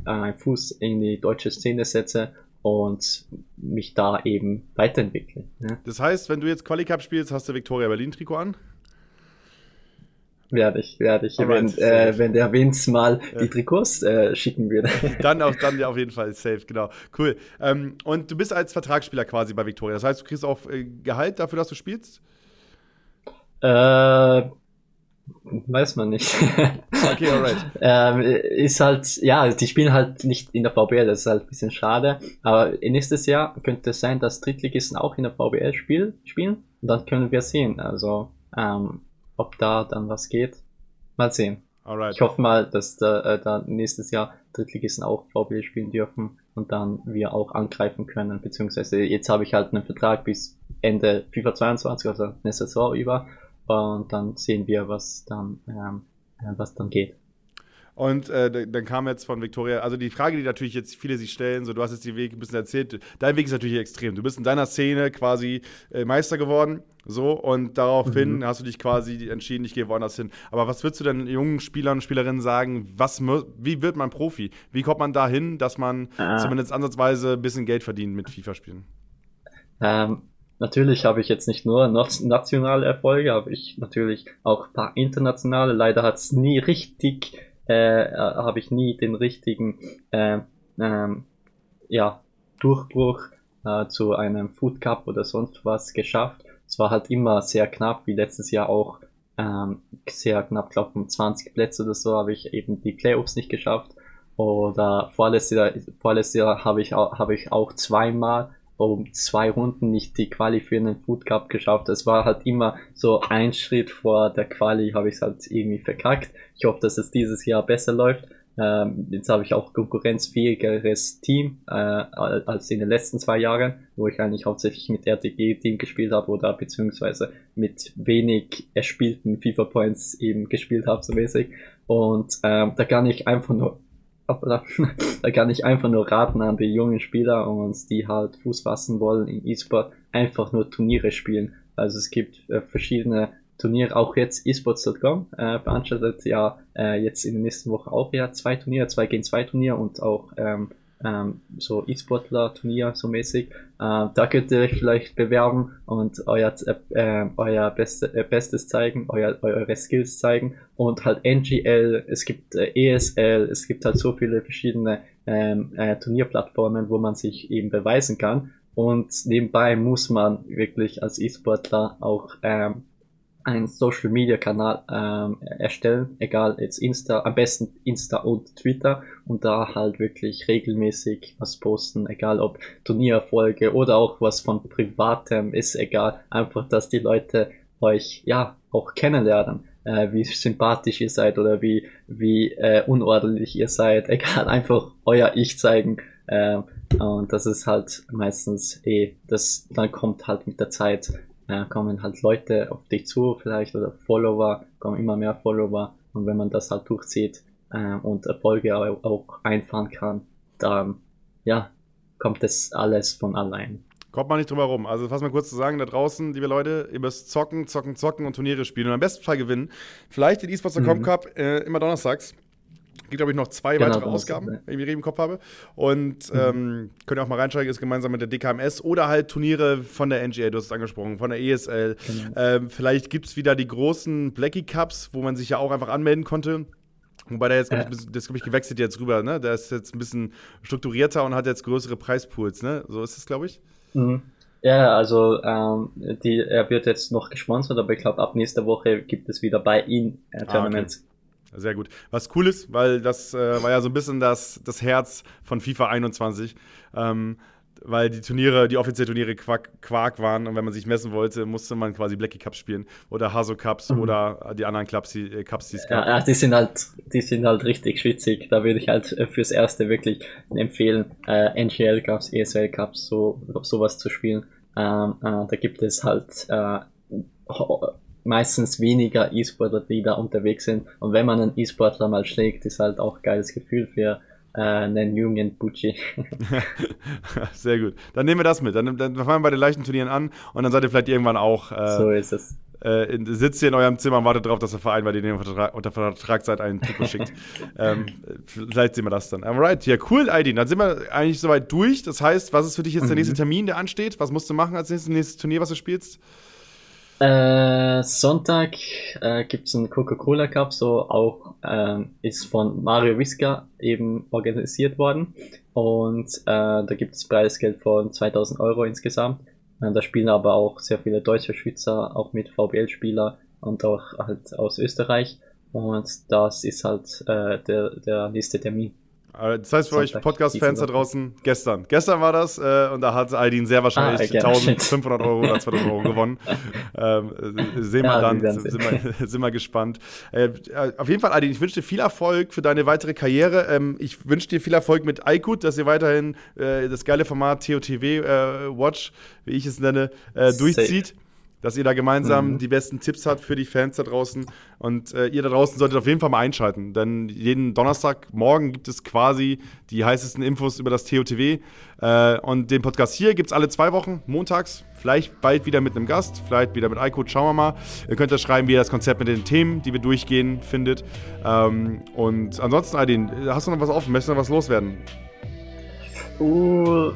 einen Fuß in die deutsche Szene setze und mich da eben weiterentwickle. Ne? Das heißt, wenn du jetzt Quali Cup spielst, hast du Victoria Berlin Trikot an? Werde ich, werde ich, Alright, wenn, äh, wenn der Vince mal Ja. die Trikots äh, schicken würde. *laughs* Dann auch dann ja auf jeden Fall safe, genau. Cool. Ähm, und du bist als Vertragsspieler quasi bei Victoria. Das heißt, du kriegst auch äh, Gehalt dafür, dass du spielst? Äh, weiß man nicht. *laughs* Okay, alright. *laughs* ähm, ist halt, ja, die spielen halt nicht in der VBL, das ist halt ein bisschen schade. Aber nächstes Jahr könnte es sein, dass Drittligisten auch in der VBL spiel, spielen. Und dann können wir sehen, also ähm, ob da dann was geht. Mal sehen. Alright. Ich hoffe mal, dass da, äh, da nächstes Jahr Drittligisten auch VBL spielen dürfen und dann wir auch angreifen können. Beziehungsweise jetzt habe ich halt einen Vertrag bis Ende FIFA 22, also eine Saison über. Und dann sehen wir, was dann, ähm, äh, was dann geht. Und äh, dann kam jetzt von Victoria, also die Frage, die natürlich jetzt viele sich stellen, so du hast jetzt den Weg ein bisschen erzählt, dein Weg ist natürlich extrem. Du bist in deiner Szene quasi äh, Meister geworden, so, und daraufhin mhm. hast du dich quasi entschieden, ich gehe woanders hin. Aber was würdest du denn jungen Spielern und Spielerinnen sagen, was, wie wird man Profi? Wie kommt man dahin, dass man ah. zumindest ansatzweise ein bisschen Geld verdient mit FIFA-Spielen? Ähm, Natürlich habe ich jetzt nicht nur nationale Erfolge, habe ich natürlich auch ein paar internationale. Leider hat es nie richtig, äh, äh, habe ich nie den richtigen äh, ähm, ja, Durchbruch äh, zu einem Food Cup oder sonst was geschafft. Es war halt immer sehr knapp, wie letztes Jahr auch ähm, sehr knapp, glaube um 20 Plätze oder so habe ich eben die Playoffs nicht geschafft. Oder vorletztes Jahr, vorletztes Jahr habe ich, habe ich auch zweimal um zwei Runden nicht die Quali für einen Food Cup geschafft. Es war halt immer so ein Schritt vor der Quali, habe ich es halt irgendwie verkackt. Ich hoffe, dass es dieses Jahr besser läuft. Ähm, jetzt habe ich auch konkurrenzfähigeres Team äh, als in den letzten zwei Jahren, wo ich eigentlich hauptsächlich mit RTG-Team gespielt habe oder beziehungsweise mit wenig erspielten FIFA-Points eben gespielt habe, so mäßig. Und ähm, da kann ich einfach nur *laughs* da kann ich einfach nur raten an die jungen Spieler und die halt Fuß fassen wollen im E-Sport, einfach nur Turniere spielen. Also es gibt äh, verschiedene Turniere, auch jetzt esports.com äh, veranstaltet ja äh, jetzt in der nächsten Woche auch ja zwei Turniere, zwei gegen zwei Turniere und auch ähm, ähm, so E-Sportler-Turnier so mäßig. Äh, da könnt ihr euch vielleicht bewerben und euer, äh, euer Beste, äh, Bestes zeigen, euer, eure Skills zeigen und halt NGL, es gibt äh, ESL, es gibt halt so viele verschiedene ähm, äh, Turnierplattformen, wo man sich eben beweisen kann. Und nebenbei muss man wirklich als E-Sportler auch ähm, einen Social Media Kanal ähm, erstellen, egal jetzt Insta, am besten Insta und Twitter und da halt wirklich regelmäßig was posten, egal ob Turniererfolge oder auch was von privatem, ist egal, einfach, dass die Leute euch ja auch kennenlernen, äh, wie sympathisch ihr seid oder wie wie äh, unordentlich ihr seid, *laughs* egal, einfach euer Ich zeigen. Äh, und das ist halt meistens eh, das dann kommt halt mit der Zeit ja, kommen halt Leute auf dich zu vielleicht oder Follower, kommen immer mehr Follower und wenn man das halt durchzieht äh, und Erfolge auch, auch einfahren kann, dann ja, kommt das alles von allein. Kommt man nicht drum herum. Also, fass mal kurz zu sagen, da draußen, liebe Leute, ihr müsst zocken, zocken, zocken und Turniere spielen und am besten Fall gewinnen. Vielleicht den eSports.com mhm. Cup äh, immer donnerstags. Gibt, glaube ich, noch zwei genau, weitere Ausgaben, wenn ich mich im Kopf habe. Und mhm. ähm, könnt ihr auch mal reinsteigen, ist gemeinsam mit der DKMS oder halt Turniere von der NGA, du hast es angesprochen, von der ESL. Genau. Ähm, vielleicht gibt es wieder die großen Blackie Cups, wo man sich ja auch einfach anmelden konnte. Wobei der jetzt, ich, das glaube ich, gewechselt jetzt rüber, ne? Der ist jetzt ein bisschen strukturierter und hat jetzt größere Preispools, ne? So ist es, glaube ich. Mhm. Ja, also ähm, die, er wird jetzt noch gesponsert, aber ich glaube, ab nächster Woche gibt es wieder bei ihm äh, Tournaments. Sehr gut. Was cool ist, weil das äh, war ja so ein bisschen das, das Herz von FIFA 21. Ähm, weil die Turniere, die offiziellen Turniere Quark, Quark, waren und wenn man sich messen wollte, musste man quasi Blackie Cups spielen oder Haso Cups mhm. oder die anderen Cups, die, äh, Cups, die es gab. Ja, die sind halt, die sind halt richtig schwitzig. Da würde ich halt äh, fürs Erste wirklich empfehlen, äh, NGL Cups, ESL Cups, so sowas zu spielen. Ähm, äh, da gibt es halt äh, meistens weniger E-Sportler, die da unterwegs sind. Und wenn man einen E-Sportler mal schlägt, ist halt auch ein geiles Gefühl für äh, einen jungen Bucci. *laughs* Sehr gut. Dann nehmen wir das mit. Dann, dann fangen wir bei den leichten Turnieren an und dann seid ihr vielleicht irgendwann auch. Äh, so ist es. Äh, sitzt ihr in eurem Zimmer und wartet darauf, dass der Verein, weil ihr unter, unter Vertrag seid, einen Trikot *laughs* schickt. ähm, vielleicht sehen wir das dann. Alright, ja, cool, Aidin. Dann sind wir eigentlich soweit durch. Das heißt, was ist für dich jetzt der mhm. nächste Termin, der ansteht? Was musst du machen als nächstes, nächstes Turnier, was du spielst? Äh, Sonntag äh, gibt es einen Coca-Cola Cup, so auch äh, ist von Mario Visca eben organisiert worden und äh, da gibt es Preisgeld von 2000 Euro insgesamt. Äh, da spielen aber auch sehr viele deutsche Schweizer, auch mit VBL-Spieler und auch halt aus Österreich und das ist halt äh, der, der nächste Termin. Äh, das heißt für euch Podcast-Fans da draußen, gestern. Gestern war das äh, und da hat Aidin sehr wahrscheinlich ah, okay. 1500 Euro oder 2000 Euro gewonnen. *laughs* Ähm, äh, sehen wir ja, dann, sind wir, *laughs* sind wir gespannt. Äh, äh, auf jeden Fall, Aidin, ich wünsche dir viel Erfolg für deine weitere Karriere. Ähm, ich wünsche dir viel Erfolg mit iQut, dass ihr weiterhin äh, das geile Format TOTW Watch, wie ich es nenne, durchzieht. Dass ihr da gemeinsam mhm. die besten Tipps habt für die Fans da draußen. Und äh, ihr da draußen solltet auf jeden Fall mal einschalten, denn jeden Donnerstagmorgen gibt es quasi die heißesten Infos über das TOTW. Äh, und den Podcast hier gibt es alle zwei Wochen, montags. Vielleicht bald wieder mit einem Gast, vielleicht wieder mit iCode, schauen wir mal. Ihr könnt da schreiben, wie ihr das Konzept mit den Themen, die wir durchgehen, findet. Ähm, und ansonsten, Adin, hast du noch was offen? Möchtest du noch was loswerden? Uh,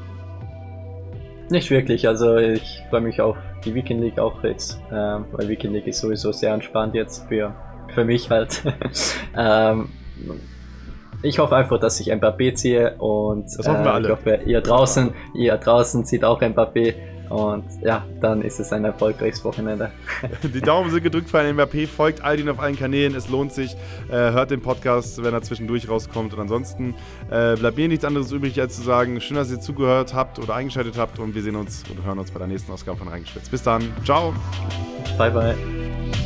nicht wirklich. Also ich freue mich auf die Weekend League auch jetzt, ähm, weil Weekend League ist sowieso sehr entspannt jetzt für, für mich halt. *laughs* ähm, ich hoffe einfach, dass ich Mbappé ziehe und das hoffen wir alle. ich hoffe, ihr draußen, ihr draußen zieht auch Mbappé und ja, dann ist es ein erfolgreiches Wochenende. Die Daumen sind gedrückt für einen MVP. Folgt Aldin auf allen Kanälen. Es lohnt sich. Äh, hört den Podcast, wenn er zwischendurch rauskommt. Und ansonsten äh, bleibt mir nichts anderes übrig, als zu sagen, schön, dass ihr zugehört habt oder eingeschaltet habt. Und wir sehen uns und hören uns bei der nächsten Ausgabe von Reingeschwitzt. Bis dann. Ciao. Bye, bye.